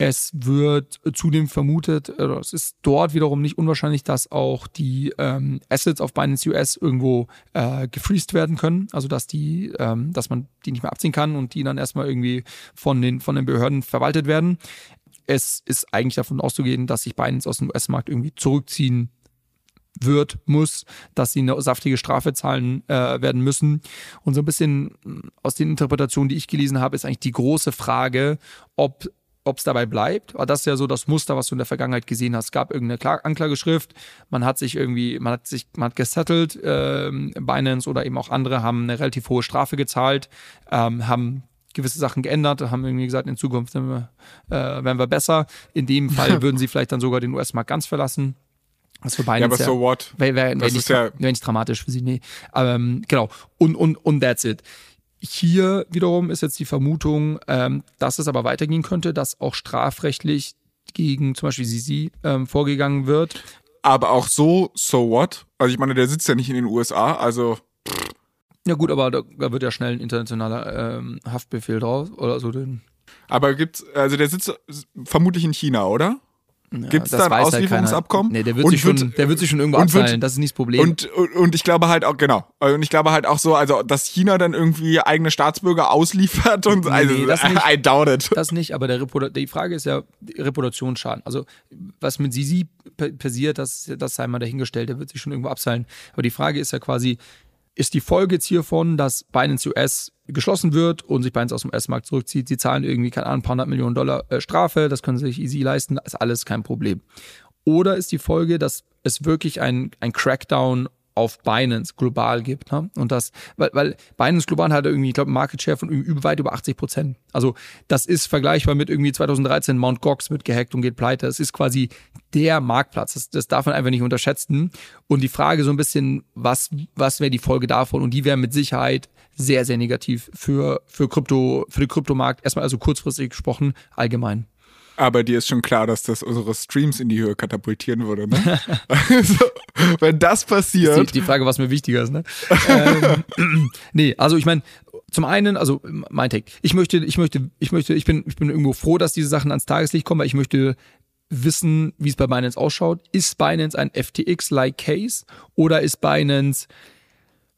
S2: Es wird zudem vermutet, oder es ist dort wiederum nicht unwahrscheinlich, dass auch die ähm, Assets auf Binance US irgendwo äh, gefreezed werden können. Also dass die, ähm, dass man die nicht mehr abziehen kann und die dann erstmal irgendwie von den, von den Behörden verwaltet werden. Es ist eigentlich davon auszugehen, dass sich Binance aus dem US-Markt irgendwie zurückziehen wird, muss, dass sie eine saftige Strafe zahlen äh, werden müssen. Und so ein bisschen aus den Interpretationen, die ich gelesen habe, ist eigentlich die große Frage, ob ob es dabei bleibt. Aber das ist ja so das Muster, was du in der Vergangenheit gesehen hast. Es gab irgendeine Kla Anklageschrift, man hat sich irgendwie, man hat sich, man hat gesettelt, ähm, Binance oder eben auch andere haben eine relativ hohe Strafe gezahlt, ähm, haben gewisse Sachen geändert, haben irgendwie gesagt, in Zukunft wir, äh, werden wir besser. In dem Fall würden sie vielleicht dann sogar den US-Markt ganz verlassen.
S1: Was für Binance ja, aber so what?
S2: Wäre wär, wär nicht, ja wär nicht dramatisch für sie, nee. Ähm, genau. Und, und, und that's it. Hier wiederum ist jetzt die Vermutung, ähm, dass es aber weitergehen könnte, dass auch strafrechtlich gegen zum Beispiel Sisi ähm, vorgegangen wird.
S1: Aber auch so, so what? Also ich meine, der sitzt ja nicht in den USA, also.
S2: Ja gut, aber da, da wird ja schnell ein internationaler ähm, Haftbefehl drauf oder so. Den
S1: aber gibt's, also der sitzt vermutlich in China, oder? Ja, Gibt es da ein Auslieferungsabkommen?
S2: nee, der wird, sich schon, der wird sich schon irgendwo abzahlen, das ist nicht das Problem.
S1: Und, und, und ich glaube halt auch, genau, und ich glaube halt auch so, also dass China dann irgendwie eigene Staatsbürger ausliefert und nee, also, das nicht, I doubt it.
S2: Das nicht, aber der Reputa die Frage ist ja Reputationsschaden. Also was mit Sisi passiert, das, das sei mal dahingestellt, der wird sich schon irgendwo abseilen. Aber die Frage ist ja quasi, ist die Folge jetzt hiervon, dass Binance US geschlossen wird und sich Binance aus dem US-Markt zurückzieht. Sie zahlen irgendwie, keine Ahnung, ein paar hundert Millionen Dollar äh, Strafe, das können sie sich easy leisten, ist alles kein Problem. Oder ist die Folge, dass es wirklich ein, ein Crackdown auf Binance global gibt. Ne? Und das, weil, weil Binance global hat irgendwie, ich glaube, Market Share von über, weit über 80 Prozent. Also das ist vergleichbar mit irgendwie 2013 Mount Gox wird gehackt und geht pleite. Es ist quasi der Marktplatz. Das, das darf man einfach nicht unterschätzen. Und die Frage so ein bisschen, was, was wäre die Folge davon? Und die wäre mit Sicherheit sehr, sehr negativ für, für Krypto, für den Kryptomarkt. Erstmal also kurzfristig gesprochen, allgemein.
S1: Aber dir ist schon klar, dass das unsere Streams in die Höhe katapultieren würde, ne? also, wenn das passiert.
S2: Das die, die, Frage, was mir wichtiger ist, ne? ähm, nee, also ich meine, zum einen, also mein Take, ich möchte, ich möchte, ich möchte, ich bin, ich bin irgendwo froh, dass diese Sachen ans Tageslicht kommen, weil ich möchte wissen, wie es bei Binance ausschaut. Ist Binance ein FTX-like Case oder ist Binance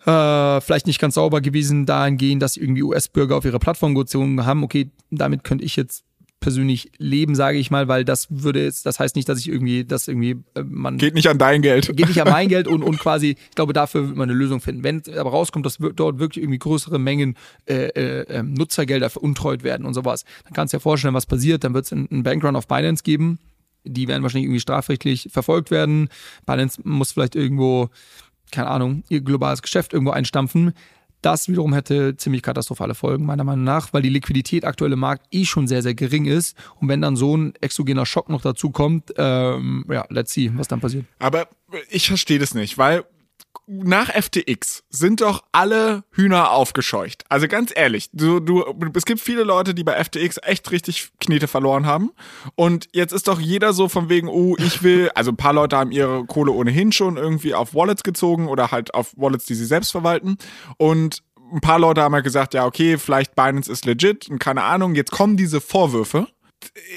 S2: äh, vielleicht nicht ganz sauber gewesen dahingehend, dass irgendwie US-Bürger auf ihre Plattform gezogen haben? Okay, damit könnte ich jetzt persönlich leben, sage ich mal, weil das würde jetzt, das heißt nicht, dass ich irgendwie, dass irgendwie äh, man.
S1: Geht nicht an dein Geld.
S2: Geht nicht an mein Geld und, und quasi, ich glaube, dafür wird man eine Lösung finden. Wenn aber rauskommt, dass dort wirklich irgendwie größere Mengen äh, äh, ähm, Nutzergelder veruntreut werden und sowas, dann kannst du dir vorstellen, was passiert. Dann wird es einen Bankrun auf Binance geben. Die werden wahrscheinlich irgendwie strafrechtlich verfolgt werden. Binance muss vielleicht irgendwo, keine Ahnung, ihr globales Geschäft irgendwo einstampfen. Das wiederum hätte ziemlich katastrophale Folgen, meiner Meinung nach, weil die Liquidität aktuell im Markt eh schon sehr, sehr gering ist. Und wenn dann so ein exogener Schock noch dazu kommt, ähm, ja, let's see, was dann passiert.
S1: Aber ich verstehe das nicht, weil nach FTX sind doch alle Hühner aufgescheucht. Also ganz ehrlich, du, du, es gibt viele Leute, die bei FTX echt richtig Knete verloren haben. Und jetzt ist doch jeder so von wegen, oh, ich will, also ein paar Leute haben ihre Kohle ohnehin schon irgendwie auf Wallets gezogen oder halt auf Wallets, die sie selbst verwalten. Und ein paar Leute haben halt gesagt, ja, okay, vielleicht Binance ist legit und keine Ahnung. Jetzt kommen diese Vorwürfe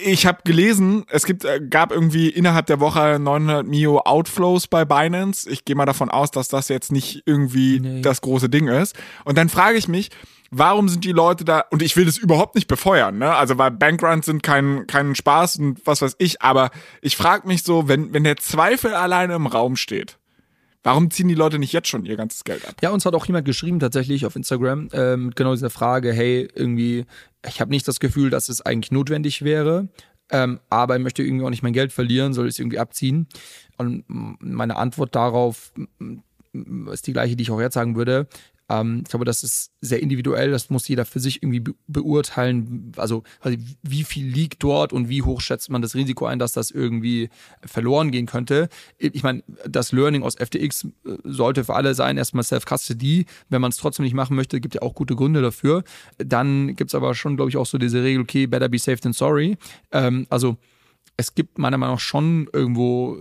S1: ich habe gelesen, es gibt, äh, gab irgendwie innerhalb der Woche 900 Mio Outflows bei Binance. Ich gehe mal davon aus, dass das jetzt nicht irgendwie nee. das große Ding ist. Und dann frage ich mich, warum sind die Leute da, und ich will das überhaupt nicht befeuern, ne? Also, weil Bankruns sind kein, kein Spaß und was weiß ich, aber ich frage mich so, wenn, wenn der Zweifel alleine im Raum steht, Warum ziehen die Leute nicht jetzt schon ihr ganzes Geld ab?
S2: Ja, uns hat auch jemand geschrieben tatsächlich auf Instagram ähm, genau diese Frage, hey, irgendwie, ich habe nicht das Gefühl, dass es eigentlich notwendig wäre, ähm, aber ich möchte irgendwie auch nicht mein Geld verlieren, soll ich es irgendwie abziehen? Und meine Antwort darauf ist die gleiche, die ich auch jetzt sagen würde. Ähm, ich glaube, das ist sehr individuell, das muss jeder für sich irgendwie be beurteilen. Also, wie viel liegt dort und wie hoch schätzt man das Risiko ein, dass das irgendwie verloren gehen könnte. Ich meine, das Learning aus FTX äh, sollte für alle sein, erstmal Self-Custody. Wenn man es trotzdem nicht machen möchte, gibt ja auch gute Gründe dafür. Dann gibt es aber schon, glaube ich, auch so diese Regel, okay, better be safe than sorry. Ähm, also, es gibt meiner Meinung nach schon irgendwo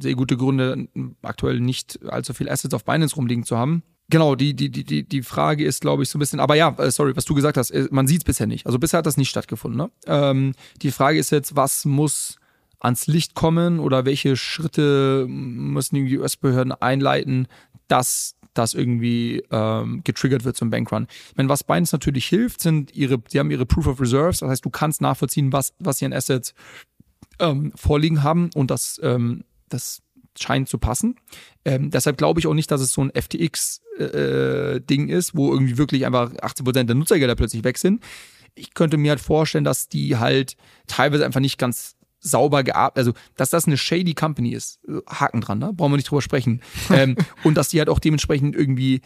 S2: sehr gute Gründe, aktuell nicht allzu viel Assets auf Binance rumliegen zu haben Genau, die, die, die, die Frage ist, glaube ich, so ein bisschen, aber ja, äh, sorry, was du gesagt hast, äh, man sieht es bisher nicht. Also bisher hat das nicht stattgefunden. Ne? Ähm, die Frage ist jetzt, was muss ans Licht kommen oder welche Schritte müssen die US-Behörden einleiten, dass das irgendwie ähm, getriggert wird zum Bankrun. Ich meine, was Binance natürlich hilft, sind ihre, sie haben ihre Proof of Reserves, das heißt, du kannst nachvollziehen, was, was sie an Assets ähm, vorliegen haben und das, ähm, das scheint zu passen. Ähm, deshalb glaube ich auch nicht, dass es so ein FTX-Ding äh, ist, wo irgendwie wirklich einfach 18% der Nutzergelder plötzlich weg sind. Ich könnte mir halt vorstellen, dass die halt teilweise einfach nicht ganz sauber gearbeitet, also dass das eine shady Company ist, Haken dran, ne? brauchen wir nicht drüber sprechen. ähm, und dass die halt auch dementsprechend irgendwie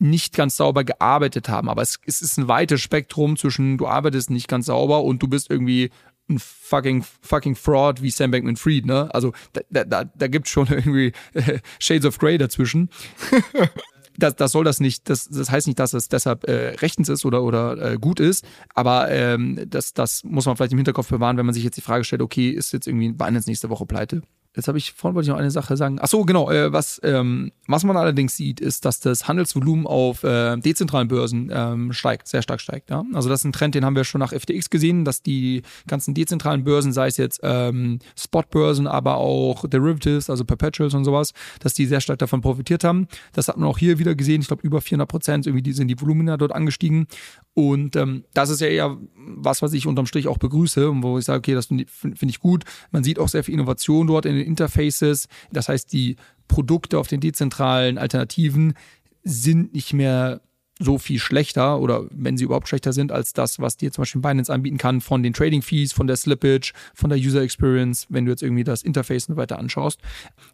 S2: nicht ganz sauber gearbeitet haben. Aber es, es ist ein weites Spektrum zwischen du arbeitest nicht ganz sauber und du bist irgendwie ein fucking, fucking Fraud wie Sam Bankman Fried, ne? Also da, da, da gibt es schon irgendwie äh, Shades of Grey dazwischen. das, das soll das nicht, das, das heißt nicht, dass es deshalb äh, rechtens ist oder, oder äh, gut ist, aber ähm, das, das muss man vielleicht im Hinterkopf bewahren, wenn man sich jetzt die Frage stellt, okay, ist jetzt irgendwie Binance nächste Woche pleite? Jetzt habe ich vorhin wollte ich noch eine Sache sagen. Ach so, genau. Äh, was, ähm, was man allerdings sieht, ist, dass das Handelsvolumen auf äh, dezentralen Börsen ähm, steigt, sehr stark steigt. Ja? Also das ist ein Trend, den haben wir schon nach FTX gesehen, dass die ganzen dezentralen Börsen, sei es jetzt ähm, Spotbörsen, aber auch Derivatives, also Perpetuals und sowas, dass die sehr stark davon profitiert haben. Das hat man auch hier wieder gesehen. Ich glaube, über 400 Prozent irgendwie sind die Volumina dort angestiegen. Und ähm, das ist ja eher was, was ich unterm Strich auch begrüße und wo ich sage, okay, das finde find ich gut. Man sieht auch sehr viel Innovation dort in den Interfaces. Das heißt, die Produkte auf den dezentralen Alternativen sind nicht mehr so viel schlechter oder wenn sie überhaupt schlechter sind als das, was dir zum Beispiel Binance anbieten kann von den Trading Fees, von der Slippage, von der User Experience, wenn du jetzt irgendwie das Interface und weiter anschaust.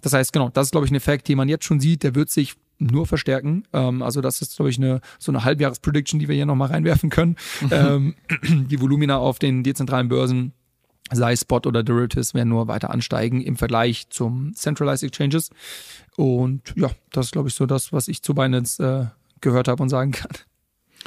S2: Das heißt, genau, das ist, glaube ich, ein Effekt, den man jetzt schon sieht, der wird sich nur verstärken. Ähm, also das ist, glaube ich, eine, so eine Halbjahres-Prediction, die wir hier nochmal reinwerfen können. ähm, die Volumina auf den dezentralen Börsen, sei Spot oder Derivatives, werden nur weiter ansteigen im Vergleich zum Centralized Exchanges. Und ja, das ist, glaube ich, so das, was ich zu Binance äh, gehört habe und sagen kann.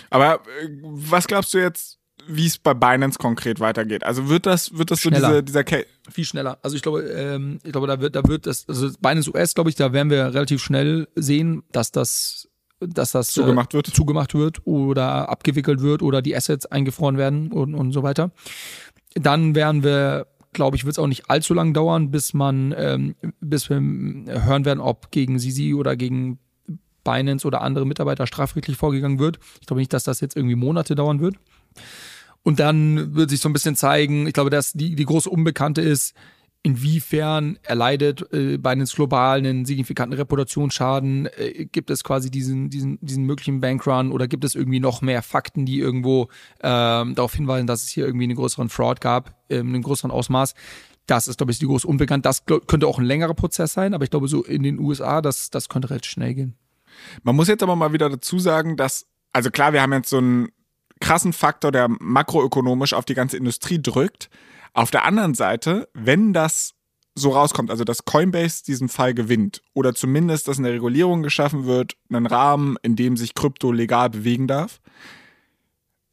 S1: Aber äh, was glaubst du jetzt, wie es bei Binance konkret weitergeht. Also wird das, wird das schneller. so diese, dieser Case?
S2: Viel schneller. Also ich glaube, ähm, ich glaube, da wird, da wird das, also Binance US, glaube ich, da werden wir relativ schnell sehen, dass das dass das
S1: zugemacht wird.
S2: Äh, zugemacht wird oder abgewickelt wird oder die Assets eingefroren werden und, und so weiter. Dann werden wir, glaube ich, wird es auch nicht allzu lang dauern, bis man, ähm, bis wir hören werden, ob gegen Sisi oder gegen Binance oder andere Mitarbeiter strafrechtlich vorgegangen wird. Ich glaube nicht, dass das jetzt irgendwie Monate dauern wird. Und dann wird sich so ein bisschen zeigen, ich glaube, dass die, die große Unbekannte ist, inwiefern erleidet äh, Binance global einen signifikanten Reputationsschaden? Äh, gibt es quasi diesen, diesen, diesen möglichen Bankrun oder gibt es irgendwie noch mehr Fakten, die irgendwo ähm, darauf hinweisen, dass es hier irgendwie einen größeren Fraud gab, ähm, einen größeren Ausmaß? Das ist, glaube ich, die große Unbekannt. Das könnte auch ein längerer Prozess sein, aber ich glaube, so in den USA, das, das könnte relativ schnell gehen.
S1: Man muss jetzt aber mal wieder dazu sagen, dass, also klar, wir haben jetzt so einen krassen Faktor, der makroökonomisch auf die ganze Industrie drückt. Auf der anderen Seite, wenn das so rauskommt, also dass Coinbase diesen Fall gewinnt oder zumindest, dass eine Regulierung geschaffen wird, einen Rahmen, in dem sich Krypto legal bewegen darf,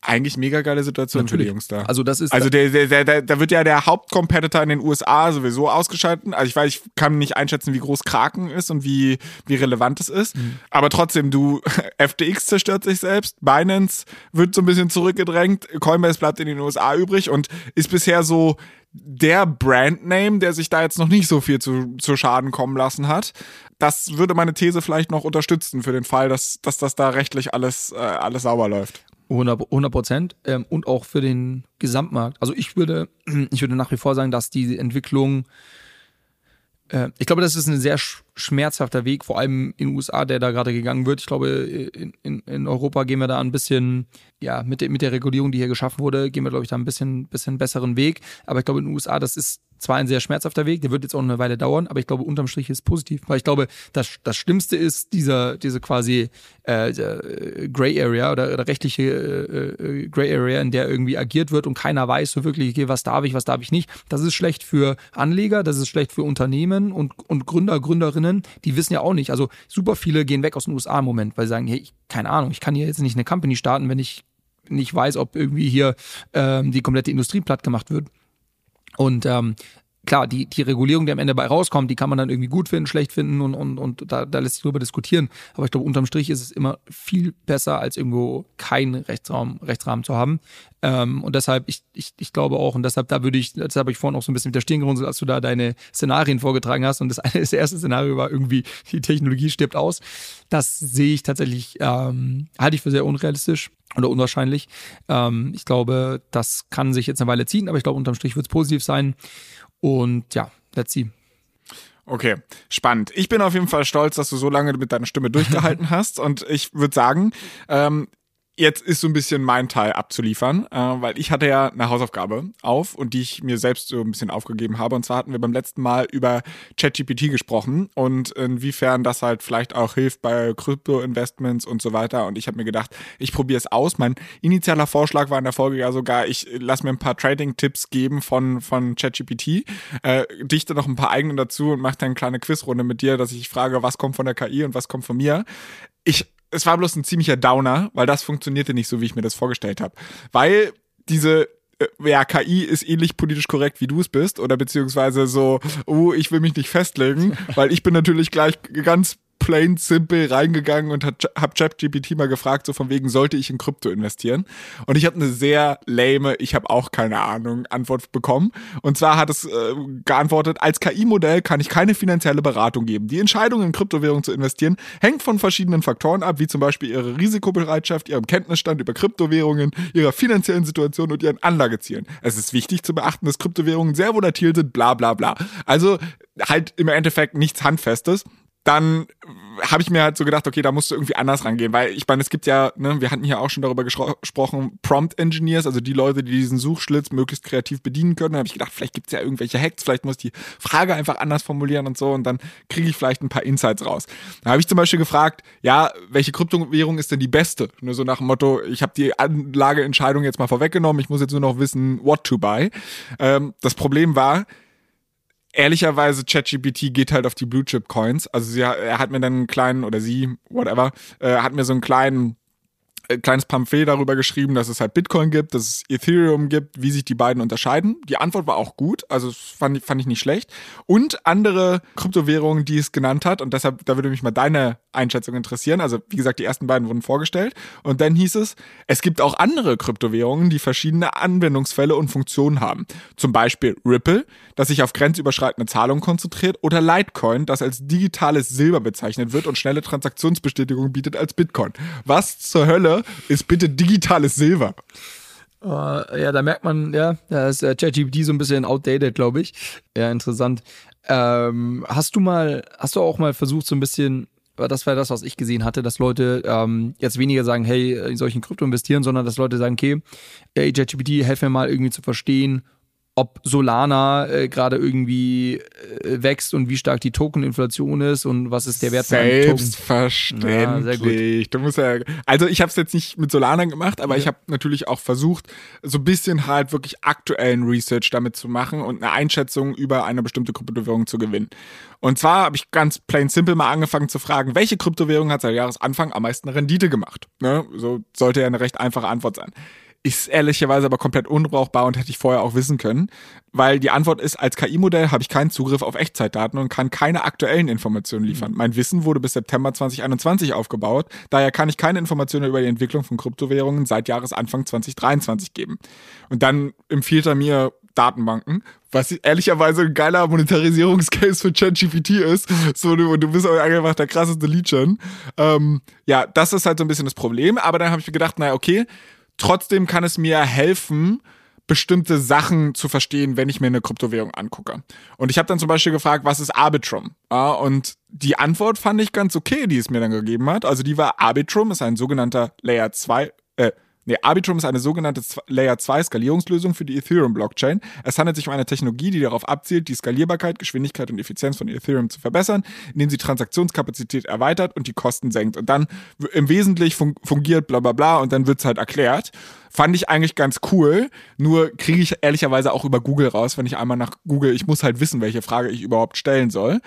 S1: eigentlich mega geile Situation Natürlich. für die Jungs da.
S2: Also das ist
S1: also der, der, der, da wird ja der Hauptcompetitor in den USA sowieso ausgeschaltet. Also ich weiß, ich kann nicht einschätzen, wie groß Kraken ist und wie, wie relevant es ist. Mhm. Aber trotzdem, du, FTX zerstört sich selbst, Binance wird so ein bisschen zurückgedrängt, Coinbase bleibt in den USA übrig und ist bisher so der Brandname, der sich da jetzt noch nicht so viel zu, zu Schaden kommen lassen hat. Das würde meine These vielleicht noch unterstützen für den Fall, dass, dass das da rechtlich alles, äh, alles sauber läuft.
S2: 100 Prozent ähm, und auch für den Gesamtmarkt. Also ich würde, ich würde nach wie vor sagen, dass die Entwicklung, äh, ich glaube, das ist ein sehr schmerzhafter Weg, vor allem in den USA, der da gerade gegangen wird. Ich glaube, in, in, in Europa gehen wir da ein bisschen, ja, mit, der mit der Regulierung, die hier geschaffen wurde, gehen wir, glaube ich, da ein bisschen, bisschen besseren Weg. Aber ich glaube, in den USA, das ist zwar ein sehr schmerzhafter Weg, der wird jetzt auch eine Weile dauern, aber ich glaube, unterm Strich ist positiv, weil ich glaube, das, das Schlimmste ist dieser, diese quasi äh, äh Gray Area oder, oder rechtliche äh, äh, Gray Area, in der irgendwie agiert wird und keiner weiß so wirklich, okay, was darf ich, was darf ich nicht. Das ist schlecht für Anleger, das ist schlecht für Unternehmen und, und Gründer, Gründerinnen, die wissen ja auch nicht. Also super viele gehen weg aus den USA im Moment, weil sie sagen, hey, ich, keine Ahnung, ich kann hier jetzt nicht eine Company starten, wenn ich nicht weiß, ob irgendwie hier ähm, die komplette Industrie platt gemacht wird. Und ähm, klar, die, die Regulierung, die am Ende bei rauskommt, die kann man dann irgendwie gut finden, schlecht finden und, und, und da, da lässt sich drüber diskutieren. Aber ich glaube, unterm Strich ist es immer viel besser, als irgendwo keinen Rechtsraum, Rechtsrahmen zu haben. Ähm, und deshalb, ich, ich, ich glaube auch, und deshalb, da würde ich, deshalb habe ich vorhin auch so ein bisschen mit der Stirn gerunzelt, als du da deine Szenarien vorgetragen hast. Und das, eine, das erste Szenario war irgendwie, die Technologie stirbt aus. Das sehe ich tatsächlich, ähm, halte ich für sehr unrealistisch oder unwahrscheinlich. Ähm, ich glaube, das kann sich jetzt eine Weile ziehen, aber ich glaube, unterm Strich wird es positiv sein. Und ja, let's see.
S1: Okay, spannend. Ich bin auf jeden Fall stolz, dass du so lange mit deiner Stimme durchgehalten hast. Und ich würde sagen, ähm, jetzt ist so ein bisschen mein Teil abzuliefern, äh, weil ich hatte ja eine Hausaufgabe auf und die ich mir selbst so ein bisschen aufgegeben habe. Und zwar hatten wir beim letzten Mal über ChatGPT gesprochen und inwiefern das halt vielleicht auch hilft bei Krypto-Investments und so weiter. Und ich habe mir gedacht, ich probiere es aus. Mein initialer Vorschlag war in der Folge ja sogar, ich lass mir ein paar Trading-Tipps geben von, von ChatGPT, äh, dichte noch ein paar eigene dazu und mache dann eine kleine Quizrunde mit dir, dass ich frage, was kommt von der KI und was kommt von mir. Ich es war bloß ein ziemlicher Downer, weil das funktionierte nicht so, wie ich mir das vorgestellt habe. Weil diese äh, ja, KI ist ähnlich politisch korrekt, wie du es bist, oder beziehungsweise so, oh, ich will mich nicht festlegen, weil ich bin natürlich gleich ganz plain simple reingegangen und habe ChatGPT mal gefragt, so von wegen, sollte ich in Krypto investieren? Und ich habe eine sehr lame, ich habe auch keine Ahnung, Antwort bekommen. Und zwar hat es äh, geantwortet, als KI-Modell kann ich keine finanzielle Beratung geben. Die Entscheidung in Kryptowährung zu investieren hängt von verschiedenen Faktoren ab, wie zum Beispiel ihre Risikobereitschaft, ihrem Kenntnisstand über Kryptowährungen, ihrer finanziellen Situation und ihren Anlagezielen. Es ist wichtig zu beachten, dass Kryptowährungen sehr volatil sind, bla bla bla. Also halt im Endeffekt nichts Handfestes dann habe ich mir halt so gedacht, okay, da musst du irgendwie anders rangehen, weil ich meine, es gibt ja, ne, wir hatten hier auch schon darüber gesprochen, Prompt Engineers, also die Leute, die diesen Suchschlitz möglichst kreativ bedienen können. Da habe ich gedacht, vielleicht gibt's ja irgendwelche Hacks, vielleicht muss ich die Frage einfach anders formulieren und so und dann kriege ich vielleicht ein paar Insights raus. Da habe ich zum Beispiel gefragt, ja, welche Kryptowährung ist denn die beste? Nur so nach dem Motto, ich habe die Anlageentscheidung jetzt mal vorweggenommen, ich muss jetzt nur noch wissen, what to buy. Ähm, das Problem war, ehrlicherweise, ChatGPT geht halt auf die Blue Chip Coins. Also sie, er hat mir dann einen kleinen, oder sie, whatever, äh, hat mir so einen kleinen äh, kleines Pamphlet darüber geschrieben, dass es halt Bitcoin gibt, dass es Ethereum gibt, wie sich die beiden unterscheiden. Die Antwort war auch gut, also fand, fand ich nicht schlecht. Und andere Kryptowährungen, die es genannt hat, und deshalb, da würde mich mal deine Einschätzung interessieren. Also, wie gesagt, die ersten beiden wurden vorgestellt. Und dann hieß es, es gibt auch andere Kryptowährungen, die verschiedene Anwendungsfälle und Funktionen haben. Zum Beispiel Ripple, das sich auf grenzüberschreitende Zahlungen konzentriert, oder Litecoin, das als digitales Silber bezeichnet wird und schnelle Transaktionsbestätigung bietet als Bitcoin. Was zur Hölle ist bitte digitales Silber.
S2: Uh, ja, da merkt man, ja, da ist äh, ChatGPT so ein bisschen outdated, glaube ich. Ja, interessant. Ähm, hast du mal, hast du auch mal versucht, so ein bisschen, das war das, was ich gesehen hatte, dass Leute ähm, jetzt weniger sagen, hey, in solchen Krypto investieren, sondern dass Leute sagen, okay, hey, helf mir mal irgendwie zu verstehen, ob Solana äh, gerade irgendwie äh, wächst und wie stark die Tokeninflation ist und was ist der Wert
S1: von Selbstverständlich. Ja, du musst ja, also ich habe es jetzt nicht mit Solana gemacht, aber ja. ich habe natürlich auch versucht, so ein bisschen halt wirklich aktuellen Research damit zu machen und eine Einschätzung über eine bestimmte Kryptowährung zu gewinnen. Und zwar habe ich ganz plain simple mal angefangen zu fragen, welche Kryptowährung hat seit Jahresanfang am meisten Rendite gemacht? Ne? So sollte ja eine recht einfache Antwort sein ist ehrlicherweise aber komplett unbrauchbar und hätte ich vorher auch wissen können, weil die Antwort ist, als KI-Modell habe ich keinen Zugriff auf Echtzeitdaten und kann keine aktuellen Informationen liefern. Mhm. Mein Wissen wurde bis September 2021 aufgebaut, daher kann ich keine Informationen über die Entwicklung von Kryptowährungen seit Jahresanfang 2023 geben. Und dann empfiehlt er mir Datenbanken, was ehrlicherweise ein geiler Monetarisierungscase für ChatGPT ist. So, du, du bist einfach der krasseste Lead ähm, ja, das ist halt so ein bisschen das Problem. Aber dann habe ich mir gedacht, naja, okay, Trotzdem kann es mir helfen, bestimmte Sachen zu verstehen, wenn ich mir eine Kryptowährung angucke. Und ich habe dann zum Beispiel gefragt, was ist Arbitrum? Und die Antwort fand ich ganz okay, die es mir dann gegeben hat. Also die war Arbitrum ist ein sogenannter Layer 2, äh, Nee, Arbitrum ist eine sogenannte Layer 2 Skalierungslösung für die Ethereum Blockchain. Es handelt sich um eine Technologie, die darauf abzielt, die Skalierbarkeit, Geschwindigkeit und Effizienz von Ethereum zu verbessern, indem sie Transaktionskapazität erweitert und die Kosten senkt. Und dann im Wesentlichen fungiert bla bla bla und dann wird's halt erklärt. Fand ich eigentlich ganz cool, nur kriege ich ehrlicherweise auch über Google raus, wenn ich einmal nach Google, ich muss halt wissen, welche Frage ich überhaupt stellen soll.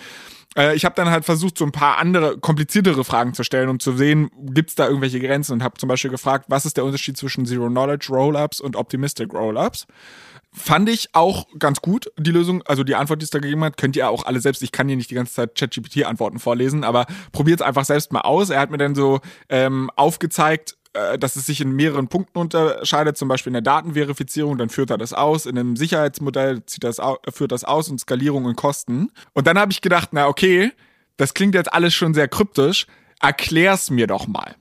S1: Äh, ich habe dann halt versucht, so ein paar andere, kompliziertere Fragen zu stellen, um zu sehen, gibt es da irgendwelche Grenzen und habe zum Beispiel gefragt, was ist der Unterschied zwischen Zero-Knowledge Rollups und Optimistic Rollups? Fand ich auch ganz gut, die Lösung, also die Antwort, die es da gegeben hat, könnt ihr auch alle selbst, ich kann hier nicht die ganze Zeit ChatGPT-Antworten vorlesen, aber probiert es einfach selbst mal aus. Er hat mir dann so ähm, aufgezeigt, dass es sich in mehreren Punkten unterscheidet, zum Beispiel in der Datenverifizierung, dann führt er das aus, in einem Sicherheitsmodell zieht das führt das aus und Skalierung und Kosten. Und dann habe ich gedacht, na okay, das klingt jetzt alles schon sehr kryptisch, erklär's mir doch mal.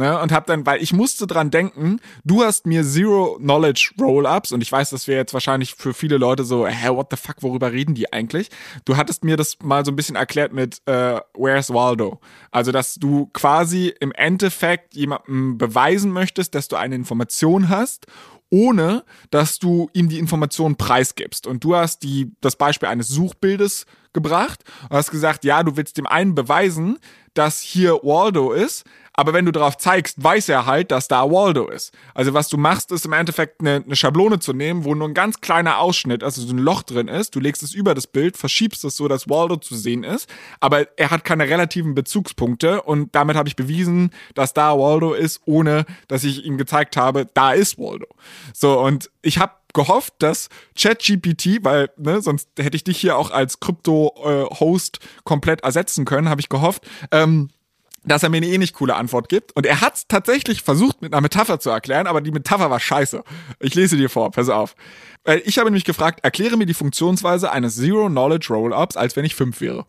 S1: Ne, und hab dann, weil ich musste dran denken, du hast mir Zero Knowledge Roll-Ups und ich weiß, das wäre jetzt wahrscheinlich für viele Leute so, hä, what the fuck, worüber reden die eigentlich? Du hattest mir das mal so ein bisschen erklärt mit äh, Where's Waldo? Also, dass du quasi im Endeffekt jemandem beweisen möchtest, dass du eine Information hast ohne dass du ihm die Informationen preisgibst. Und du hast die, das Beispiel eines Suchbildes gebracht und hast gesagt, ja, du willst dem einen beweisen, dass hier Waldo ist, aber wenn du darauf zeigst, weiß er halt, dass da Waldo ist. Also was du machst, ist im Endeffekt eine, eine, Schablone zu nehmen, wo nur ein ganz kleiner Ausschnitt, also so ein Loch drin ist. Du legst es über das Bild, verschiebst es so, dass Waldo zu sehen ist, aber er hat keine relativen Bezugspunkte und damit habe ich bewiesen, dass da Waldo ist, ohne dass ich ihm gezeigt habe, da ist Waldo. So und ich habe gehofft, dass ChatGPT, weil ne, sonst hätte ich dich hier auch als Krypto-Host äh, komplett ersetzen können, habe ich gehofft, ähm, dass er mir eine ähnlich coole Antwort gibt. Und er hat tatsächlich versucht, mit einer Metapher zu erklären, aber die Metapher war scheiße. Ich lese dir vor, pass auf. Ich habe nämlich gefragt, erkläre mir die Funktionsweise eines Zero-Knowledge Roll-Ups, als wenn ich fünf wäre.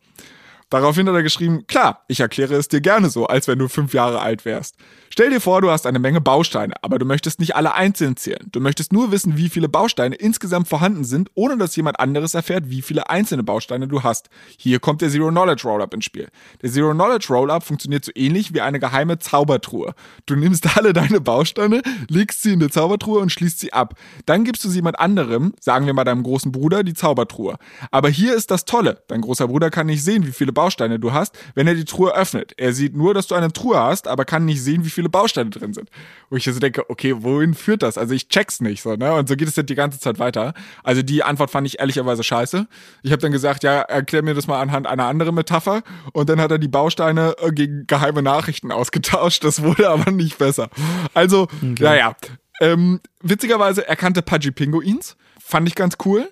S1: Daraufhin hat er geschrieben, klar, ich erkläre es dir gerne so, als wenn du fünf Jahre alt wärst. Stell dir vor, du hast eine Menge Bausteine, aber du möchtest nicht alle einzeln zählen. Du möchtest nur wissen, wie viele Bausteine insgesamt vorhanden sind, ohne dass jemand anderes erfährt, wie viele einzelne Bausteine du hast. Hier kommt der Zero Knowledge Rollup ins Spiel. Der Zero Knowledge Rollup funktioniert so ähnlich wie eine geheime Zaubertruhe. Du nimmst alle deine Bausteine, legst sie in die Zaubertruhe und schließt sie ab. Dann gibst du sie jemand anderem, sagen wir mal deinem großen Bruder, die Zaubertruhe. Aber hier ist das Tolle. Dein großer Bruder kann nicht sehen, wie viele Bausteine du hast, wenn er die Truhe öffnet. Er sieht nur, dass du eine Truhe hast, aber kann nicht sehen, wie viele Bausteine drin sind. Wo ich so denke, okay, wohin führt das? Also ich check's nicht so, ne? Und so geht es dann die ganze Zeit weiter. Also die Antwort fand ich ehrlicherweise scheiße. Ich habe dann gesagt, ja, erklär mir das mal anhand einer anderen Metapher. Und dann hat er die Bausteine äh, gegen geheime Nachrichten ausgetauscht. Das wurde aber nicht besser. Also, okay. naja. Ähm, witzigerweise, er kannte Pudgy Pinguins. Fand ich ganz cool.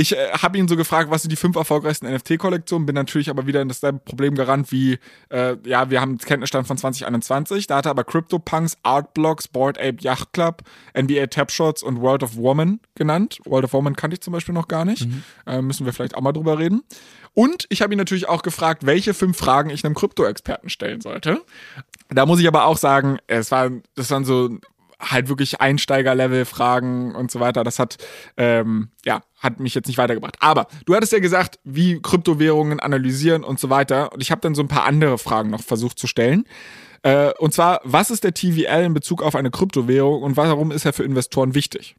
S1: Ich äh, habe ihn so gefragt, was sind die fünf erfolgreichsten NFT-Kollektionen, bin natürlich aber wieder in dasselbe Problem gerannt wie, äh, ja, wir haben Kenntnisstand von 2021. Da hatte aber CryptoPunks, Artblocks, Board Ape Yacht Club, NBA Tapshots und World of Woman genannt. World of Woman kannte ich zum Beispiel noch gar nicht. Mhm. Äh, müssen wir vielleicht auch mal drüber reden. Und ich habe ihn natürlich auch gefragt, welche fünf Fragen ich einem Krypto-Experten stellen sollte. Da muss ich aber auch sagen, es war, das waren so halt wirklich Einsteiger-Level-Fragen und so weiter. Das hat, ähm, ja, hat mich jetzt nicht weitergebracht. Aber du hattest ja gesagt, wie Kryptowährungen analysieren und so weiter. Und ich habe dann so ein paar andere Fragen noch versucht zu stellen. Äh, und zwar, was ist der TVL in Bezug auf eine Kryptowährung und warum ist er für Investoren wichtig?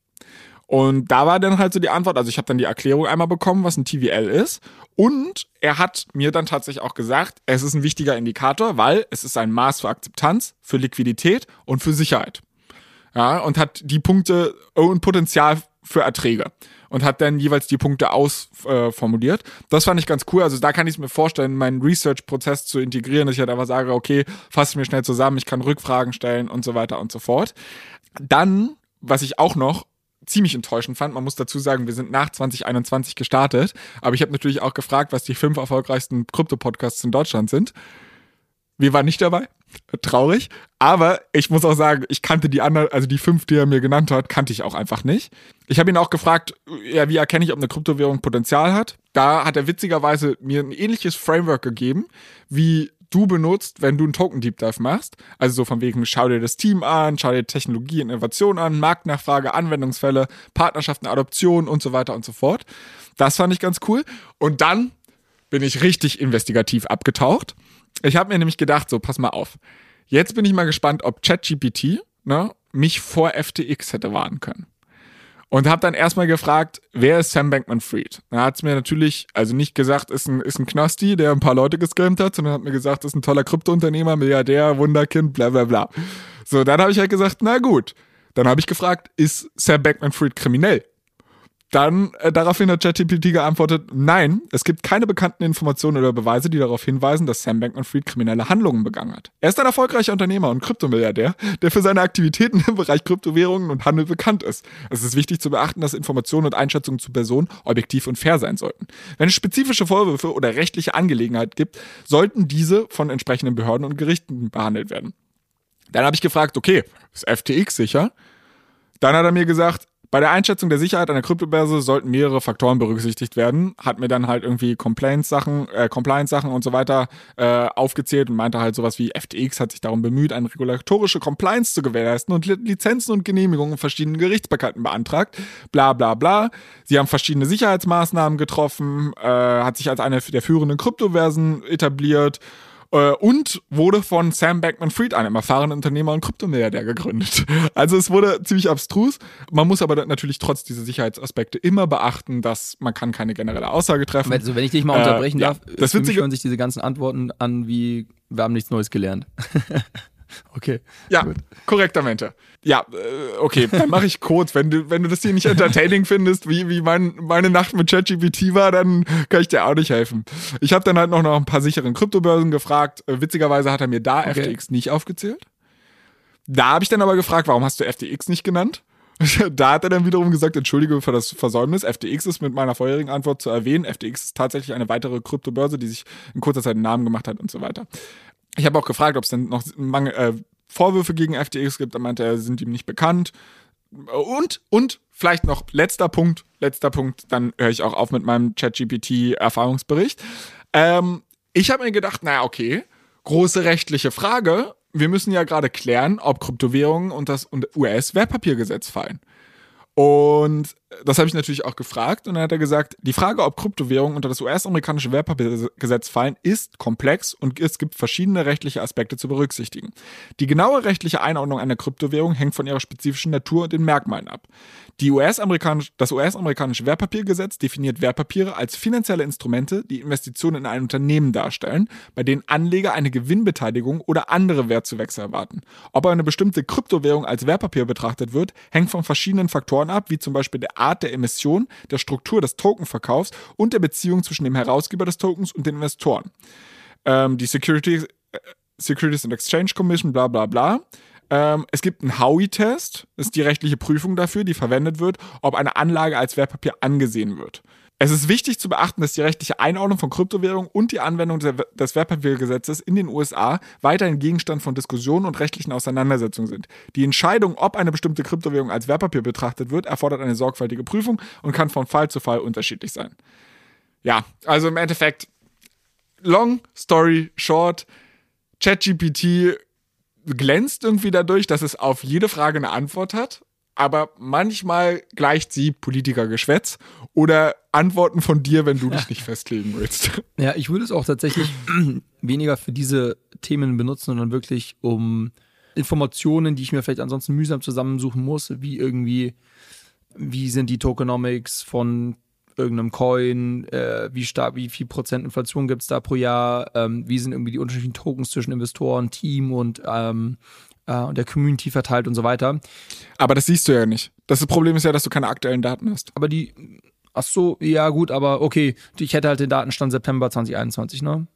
S1: Und da war dann halt so die Antwort, also ich habe dann die Erklärung einmal bekommen, was ein TVL ist. Und er hat mir dann tatsächlich auch gesagt, es ist ein wichtiger Indikator, weil es ist ein Maß für Akzeptanz, für Liquidität und für Sicherheit ja, und hat die Punkte und Potenzial für Erträge und hat dann jeweils die Punkte ausformuliert. Äh, das fand ich ganz cool. Also da kann ich es mir vorstellen, meinen Research-Prozess zu integrieren, dass ich halt einfach sage, okay, fasse mir schnell zusammen, ich kann Rückfragen stellen und so weiter und so fort. Dann, was ich auch noch ziemlich enttäuschend fand. Man muss dazu sagen, wir sind nach 2021 gestartet, aber ich habe natürlich auch gefragt, was die fünf erfolgreichsten Krypto-Podcasts in Deutschland sind. Wir waren nicht dabei. Traurig. Aber ich muss auch sagen, ich kannte die anderen, also die fünf, die er mir genannt hat, kannte ich auch einfach nicht. Ich habe ihn auch gefragt, ja, wie erkenne ich, ob eine Kryptowährung Potenzial hat? Da hat er witzigerweise mir ein ähnliches Framework gegeben, wie du benutzt, wenn du einen Token Deep Dive machst. Also so von wegen, schau dir das Team an, schau dir Technologie und Innovation an, Marktnachfrage, Anwendungsfälle, Partnerschaften, Adoption und so weiter und so fort. Das fand ich ganz cool. Und dann bin ich richtig investigativ abgetaucht ich habe mir nämlich gedacht, so, pass mal auf. Jetzt bin ich mal gespannt, ob ChatGPT ne, mich vor FTX hätte warnen können. Und habe dann erstmal gefragt, wer ist Sam Bankman-Fried? Da hat es mir natürlich, also nicht gesagt, ist ein, ist ein Knosti, der ein paar Leute gescammt hat, sondern hat mir gesagt, ist ein toller Kryptounternehmer, Milliardär, Wunderkind, bla bla bla. So, dann habe ich halt gesagt, na gut. Dann habe ich gefragt, ist Sam Bankman-Fried kriminell? Dann äh, daraufhin hat ChatGPT geantwortet, nein, es gibt keine bekannten Informationen oder Beweise, die darauf hinweisen, dass Sam Bankman-Fried kriminelle Handlungen begangen hat. Er ist ein erfolgreicher Unternehmer und Kryptomilliardär, der für seine Aktivitäten im Bereich Kryptowährungen und Handel bekannt ist. Es ist wichtig zu beachten, dass Informationen und Einschätzungen zu Personen objektiv und fair sein sollten. Wenn es spezifische Vorwürfe oder rechtliche Angelegenheiten gibt, sollten diese von entsprechenden Behörden und Gerichten behandelt werden. Dann habe ich gefragt, okay, ist FTX sicher? Dann hat er mir gesagt, bei der Einschätzung der Sicherheit einer Kryptobörse sollten mehrere Faktoren berücksichtigt werden. Hat mir dann halt irgendwie Compliance-Sachen, äh, Compliance-Sachen und so weiter äh, aufgezählt und meinte halt sowas wie FTX hat sich darum bemüht, eine regulatorische Compliance zu gewährleisten und Lizenzen und Genehmigungen verschiedenen Gerichtsbarkeiten beantragt. Bla bla bla. Sie haben verschiedene Sicherheitsmaßnahmen getroffen, äh, hat sich als eine der führenden Kryptoversen etabliert äh, und wurde von Sam Bankman-Fried, einem erfahrenen Unternehmer und Kryptomilliardär, gegründet. Also es wurde ziemlich abstrus. Man muss aber natürlich trotz dieser Sicherheitsaspekte immer beachten, dass man kann keine generelle Aussage treffen.
S2: Also wenn ich dich mal unterbrechen
S1: Äh, ja,
S2: darf,
S1: das
S2: für mich
S1: Witzige-
S2: hören sich diese ganzen Antworten an wie, wir haben nichts Neues gelernt. okay.
S1: Ja, korrektamente. Ja, äh, okay, dann mache ich kurz. Wenn du, wenn du das hier nicht entertaining findest, wie, wie mein, meine Nacht mit ChatGPT war, dann kann ich dir auch nicht helfen. Ich habe dann halt noch nach ein paar sicheren Kryptobörsen gefragt. Äh, Witzigerweise hat er mir da
S2: Okay.
S1: FTX nicht aufgezählt. Da habe ich dann aber gefragt, warum hast du FTX nicht genannt? Da hat er dann wiederum gesagt, entschuldige für das Versäumnis. FTX ist mit meiner vorherigen Antwort zu erwähnen. FTX ist tatsächlich eine weitere Kryptobörse, die sich in kurzer Zeit einen Namen gemacht hat und so weiter. Ich habe auch gefragt, ob es denn noch Mangel, äh, Vorwürfe gegen FTX gibt. Da meinte er, sind ihm nicht bekannt. Und, und vielleicht noch letzter Punkt, letzter Punkt, dann höre ich auch auf mit meinem ChatGPT-Erfahrungsbericht. Ähm, ich habe mir gedacht, naja, okay, große rechtliche Frage. Wir müssen ja gerade klären, ob Kryptowährungen und das US-Wertpapiergesetz fallen. Und das habe ich natürlich auch gefragt und dann hat er gesagt, die Frage, ob Kryptowährungen unter das US-amerikanische Wertpapiergesetz fallen, ist komplex und es gibt verschiedene rechtliche Aspekte zu berücksichtigen. Die genaue rechtliche Einordnung einer Kryptowährung hängt von ihrer spezifischen Natur und den Merkmalen ab. US-amerikanisch, das US-amerikanische Wertpapiergesetz definiert Wertpapiere als finanzielle Instrumente, die Investitionen in ein Unternehmen darstellen, bei denen Anleger eine Gewinnbeteiligung oder andere Wertzuwächse erwarten. Ob eine bestimmte Kryptowährung als Wertpapier betrachtet wird, hängt von verschiedenen Faktoren ab, wie zum Beispiel der Art der Emission, der Struktur des Tokenverkaufs und der Beziehung zwischen dem Herausgeber des Tokens und den Investoren. Ähm, die Securities, äh, Securities and Exchange Commission, bla bla bla. Ähm, es gibt einen Howey-Test, das ist die rechtliche Prüfung dafür, die verwendet wird, ob eine Anlage als Wertpapier angesehen wird. Es ist wichtig zu beachten, dass die rechtliche Einordnung von Kryptowährungen und die Anwendung des Wertpapiergesetzes in den USA weiterhin Gegenstand von Diskussionen und rechtlichen Auseinandersetzungen sind. Die Entscheidung, ob eine bestimmte Kryptowährung als Wertpapier betrachtet wird, erfordert eine sorgfältige Prüfung und kann von Fall zu Fall unterschiedlich sein. Ja, also im Endeffekt, long story short, ChatGPT glänzt irgendwie dadurch, dass es auf jede Frage eine Antwort hat, aber manchmal gleicht sie Politikergeschwätz oder Antworten von dir, wenn du dich nicht festlegen willst.
S2: Ja, ich würde es auch tatsächlich weniger für diese Themen benutzen, sondern wirklich um Informationen, die ich mir vielleicht ansonsten mühsam zusammensuchen muss, wie irgendwie, wie sind die Tokenomics von irgendeinem Coin, äh, wie stark, wie viel Prozent Inflation gibt es da pro Jahr, ähm, wie sind irgendwie die unterschiedlichen Tokens zwischen Investoren, Team und, ähm, äh, und der Community verteilt und so weiter.
S1: Aber das siehst du ja nicht. Das Problem ist ja, dass du keine aktuellen Daten hast.
S2: Aber die, ach so, ja gut, aber okay, ich hätte halt den Datenstand September 2021, ne?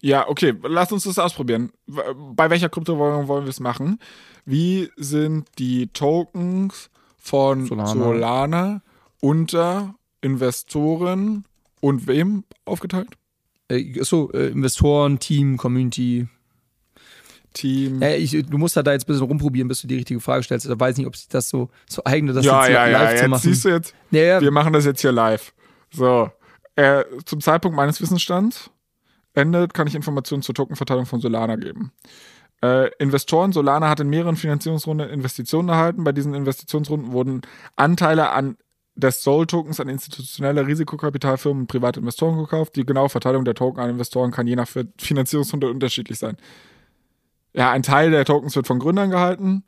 S1: Ja, okay, lass uns das ausprobieren. Bei welcher Kryptowährung wollen wir es machen? Wie sind die Tokens von
S2: Solana.
S1: Solana, unter Investoren und wem aufgeteilt?
S2: Äh, so, äh, Investoren, Team, Community.
S1: Team.
S2: Äh, ich, du musst halt da jetzt ein bisschen rumprobieren, bis du die richtige Frage stellst. Ich weiß nicht, ob sich das so, so eignet, das
S1: ja,
S2: jetzt
S1: ja, ja,
S2: live zu
S1: jetzt
S2: machen.
S1: siehst du jetzt,
S2: ja, ja,
S1: wir machen das jetzt hier live. So, äh, zum Zeitpunkt meines Wissensstands endet, kann ich Informationen zur Tokenverteilung von Solana geben. Äh, Investoren, Solana hat in mehreren Finanzierungsrunden Investitionen erhalten. Bei diesen Investitionsrunden wurden Anteile an des Soul-Tokens an institutionelle Risikokapitalfirmen und private Investoren gekauft. Die genaue Verteilung der Token an Investoren kann je nach Finanzierungsrunde unterschiedlich sein. Ja, ein Teil der Tokens wird von Gründern gehalten.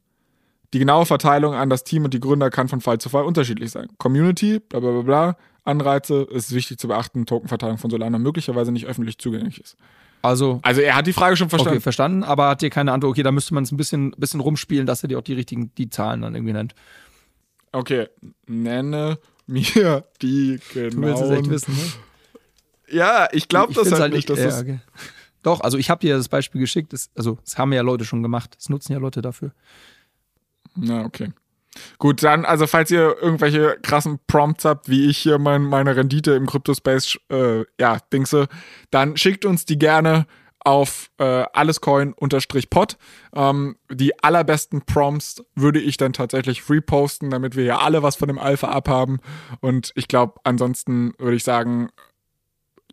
S1: Die genaue Verteilung an das Team und die Gründer kann von Fall zu Fall unterschiedlich sein. Community, bla bla bla bla, Anreize, es ist wichtig zu beachten, Tokenverteilung von Solana möglicherweise nicht öffentlich zugänglich ist.
S2: also,
S1: Also er hat die Frage schon verstanden.
S2: okay, verstanden, aber hat dir keine Antwort. Okay, da müsste man es ein bisschen, bisschen rumspielen, dass er dir auch die richtigen, die Zahlen dann irgendwie nennt.
S1: Okay, nenne mir die genauen...
S2: Du willst es echt wissen, ne?
S1: Ja, ich glaube das
S2: find's
S1: halt nicht. Dass
S2: ja, okay. Doch, also ich habe dir das Beispiel geschickt. Das, also, das haben ja Leute schon gemacht. Das nutzen ja Leute dafür.
S1: Na, okay. Gut, dann, also falls ihr irgendwelche krassen Prompts habt, wie ich hier mein, meine Rendite im Cryptospace, äh, ja, dingse, dann schickt uns die gerne auf äh, allescoin-pod. Ähm, die allerbesten Prompts würde ich dann tatsächlich reposten, damit wir ja alle was von dem Alpha abhaben. Und ich glaube, ansonsten würde ich sagen,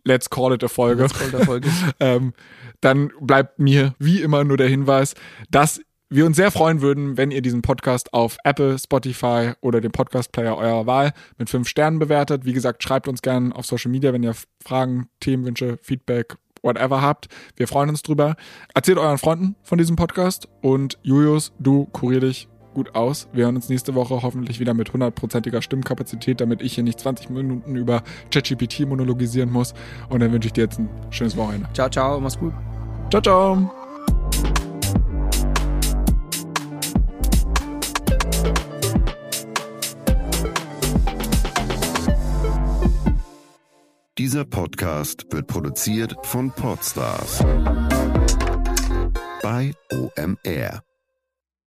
S1: let's call it a Folge.
S2: Let's call it a Folge.
S1: ähm, dann bleibt mir wie immer nur der Hinweis, dass wir uns sehr freuen würden, wenn ihr diesen Podcast auf Apple, Spotify oder dem Podcast-Player eurer Wahl mit fünf Sternen bewertet. Wie gesagt, schreibt uns gerne auf Social Media, wenn ihr Fragen, Themenwünsche, Feedback, whatever habt. Wir freuen uns drüber. Erzählt euren Freunden von diesem Podcast und Julius, du kurier dich gut aus. Wir hören uns nächste Woche hoffentlich wieder mit hundertprozentiger Stimmkapazität, damit ich hier nicht 20 Minuten über ChatGPT monologisieren muss. Und dann wünsche ich dir jetzt ein schönes Wochenende.
S2: Ciao, ciao, mach's gut.
S1: Ciao, ciao.
S3: Dieser Podcast wird produziert von Podstars bei OMR.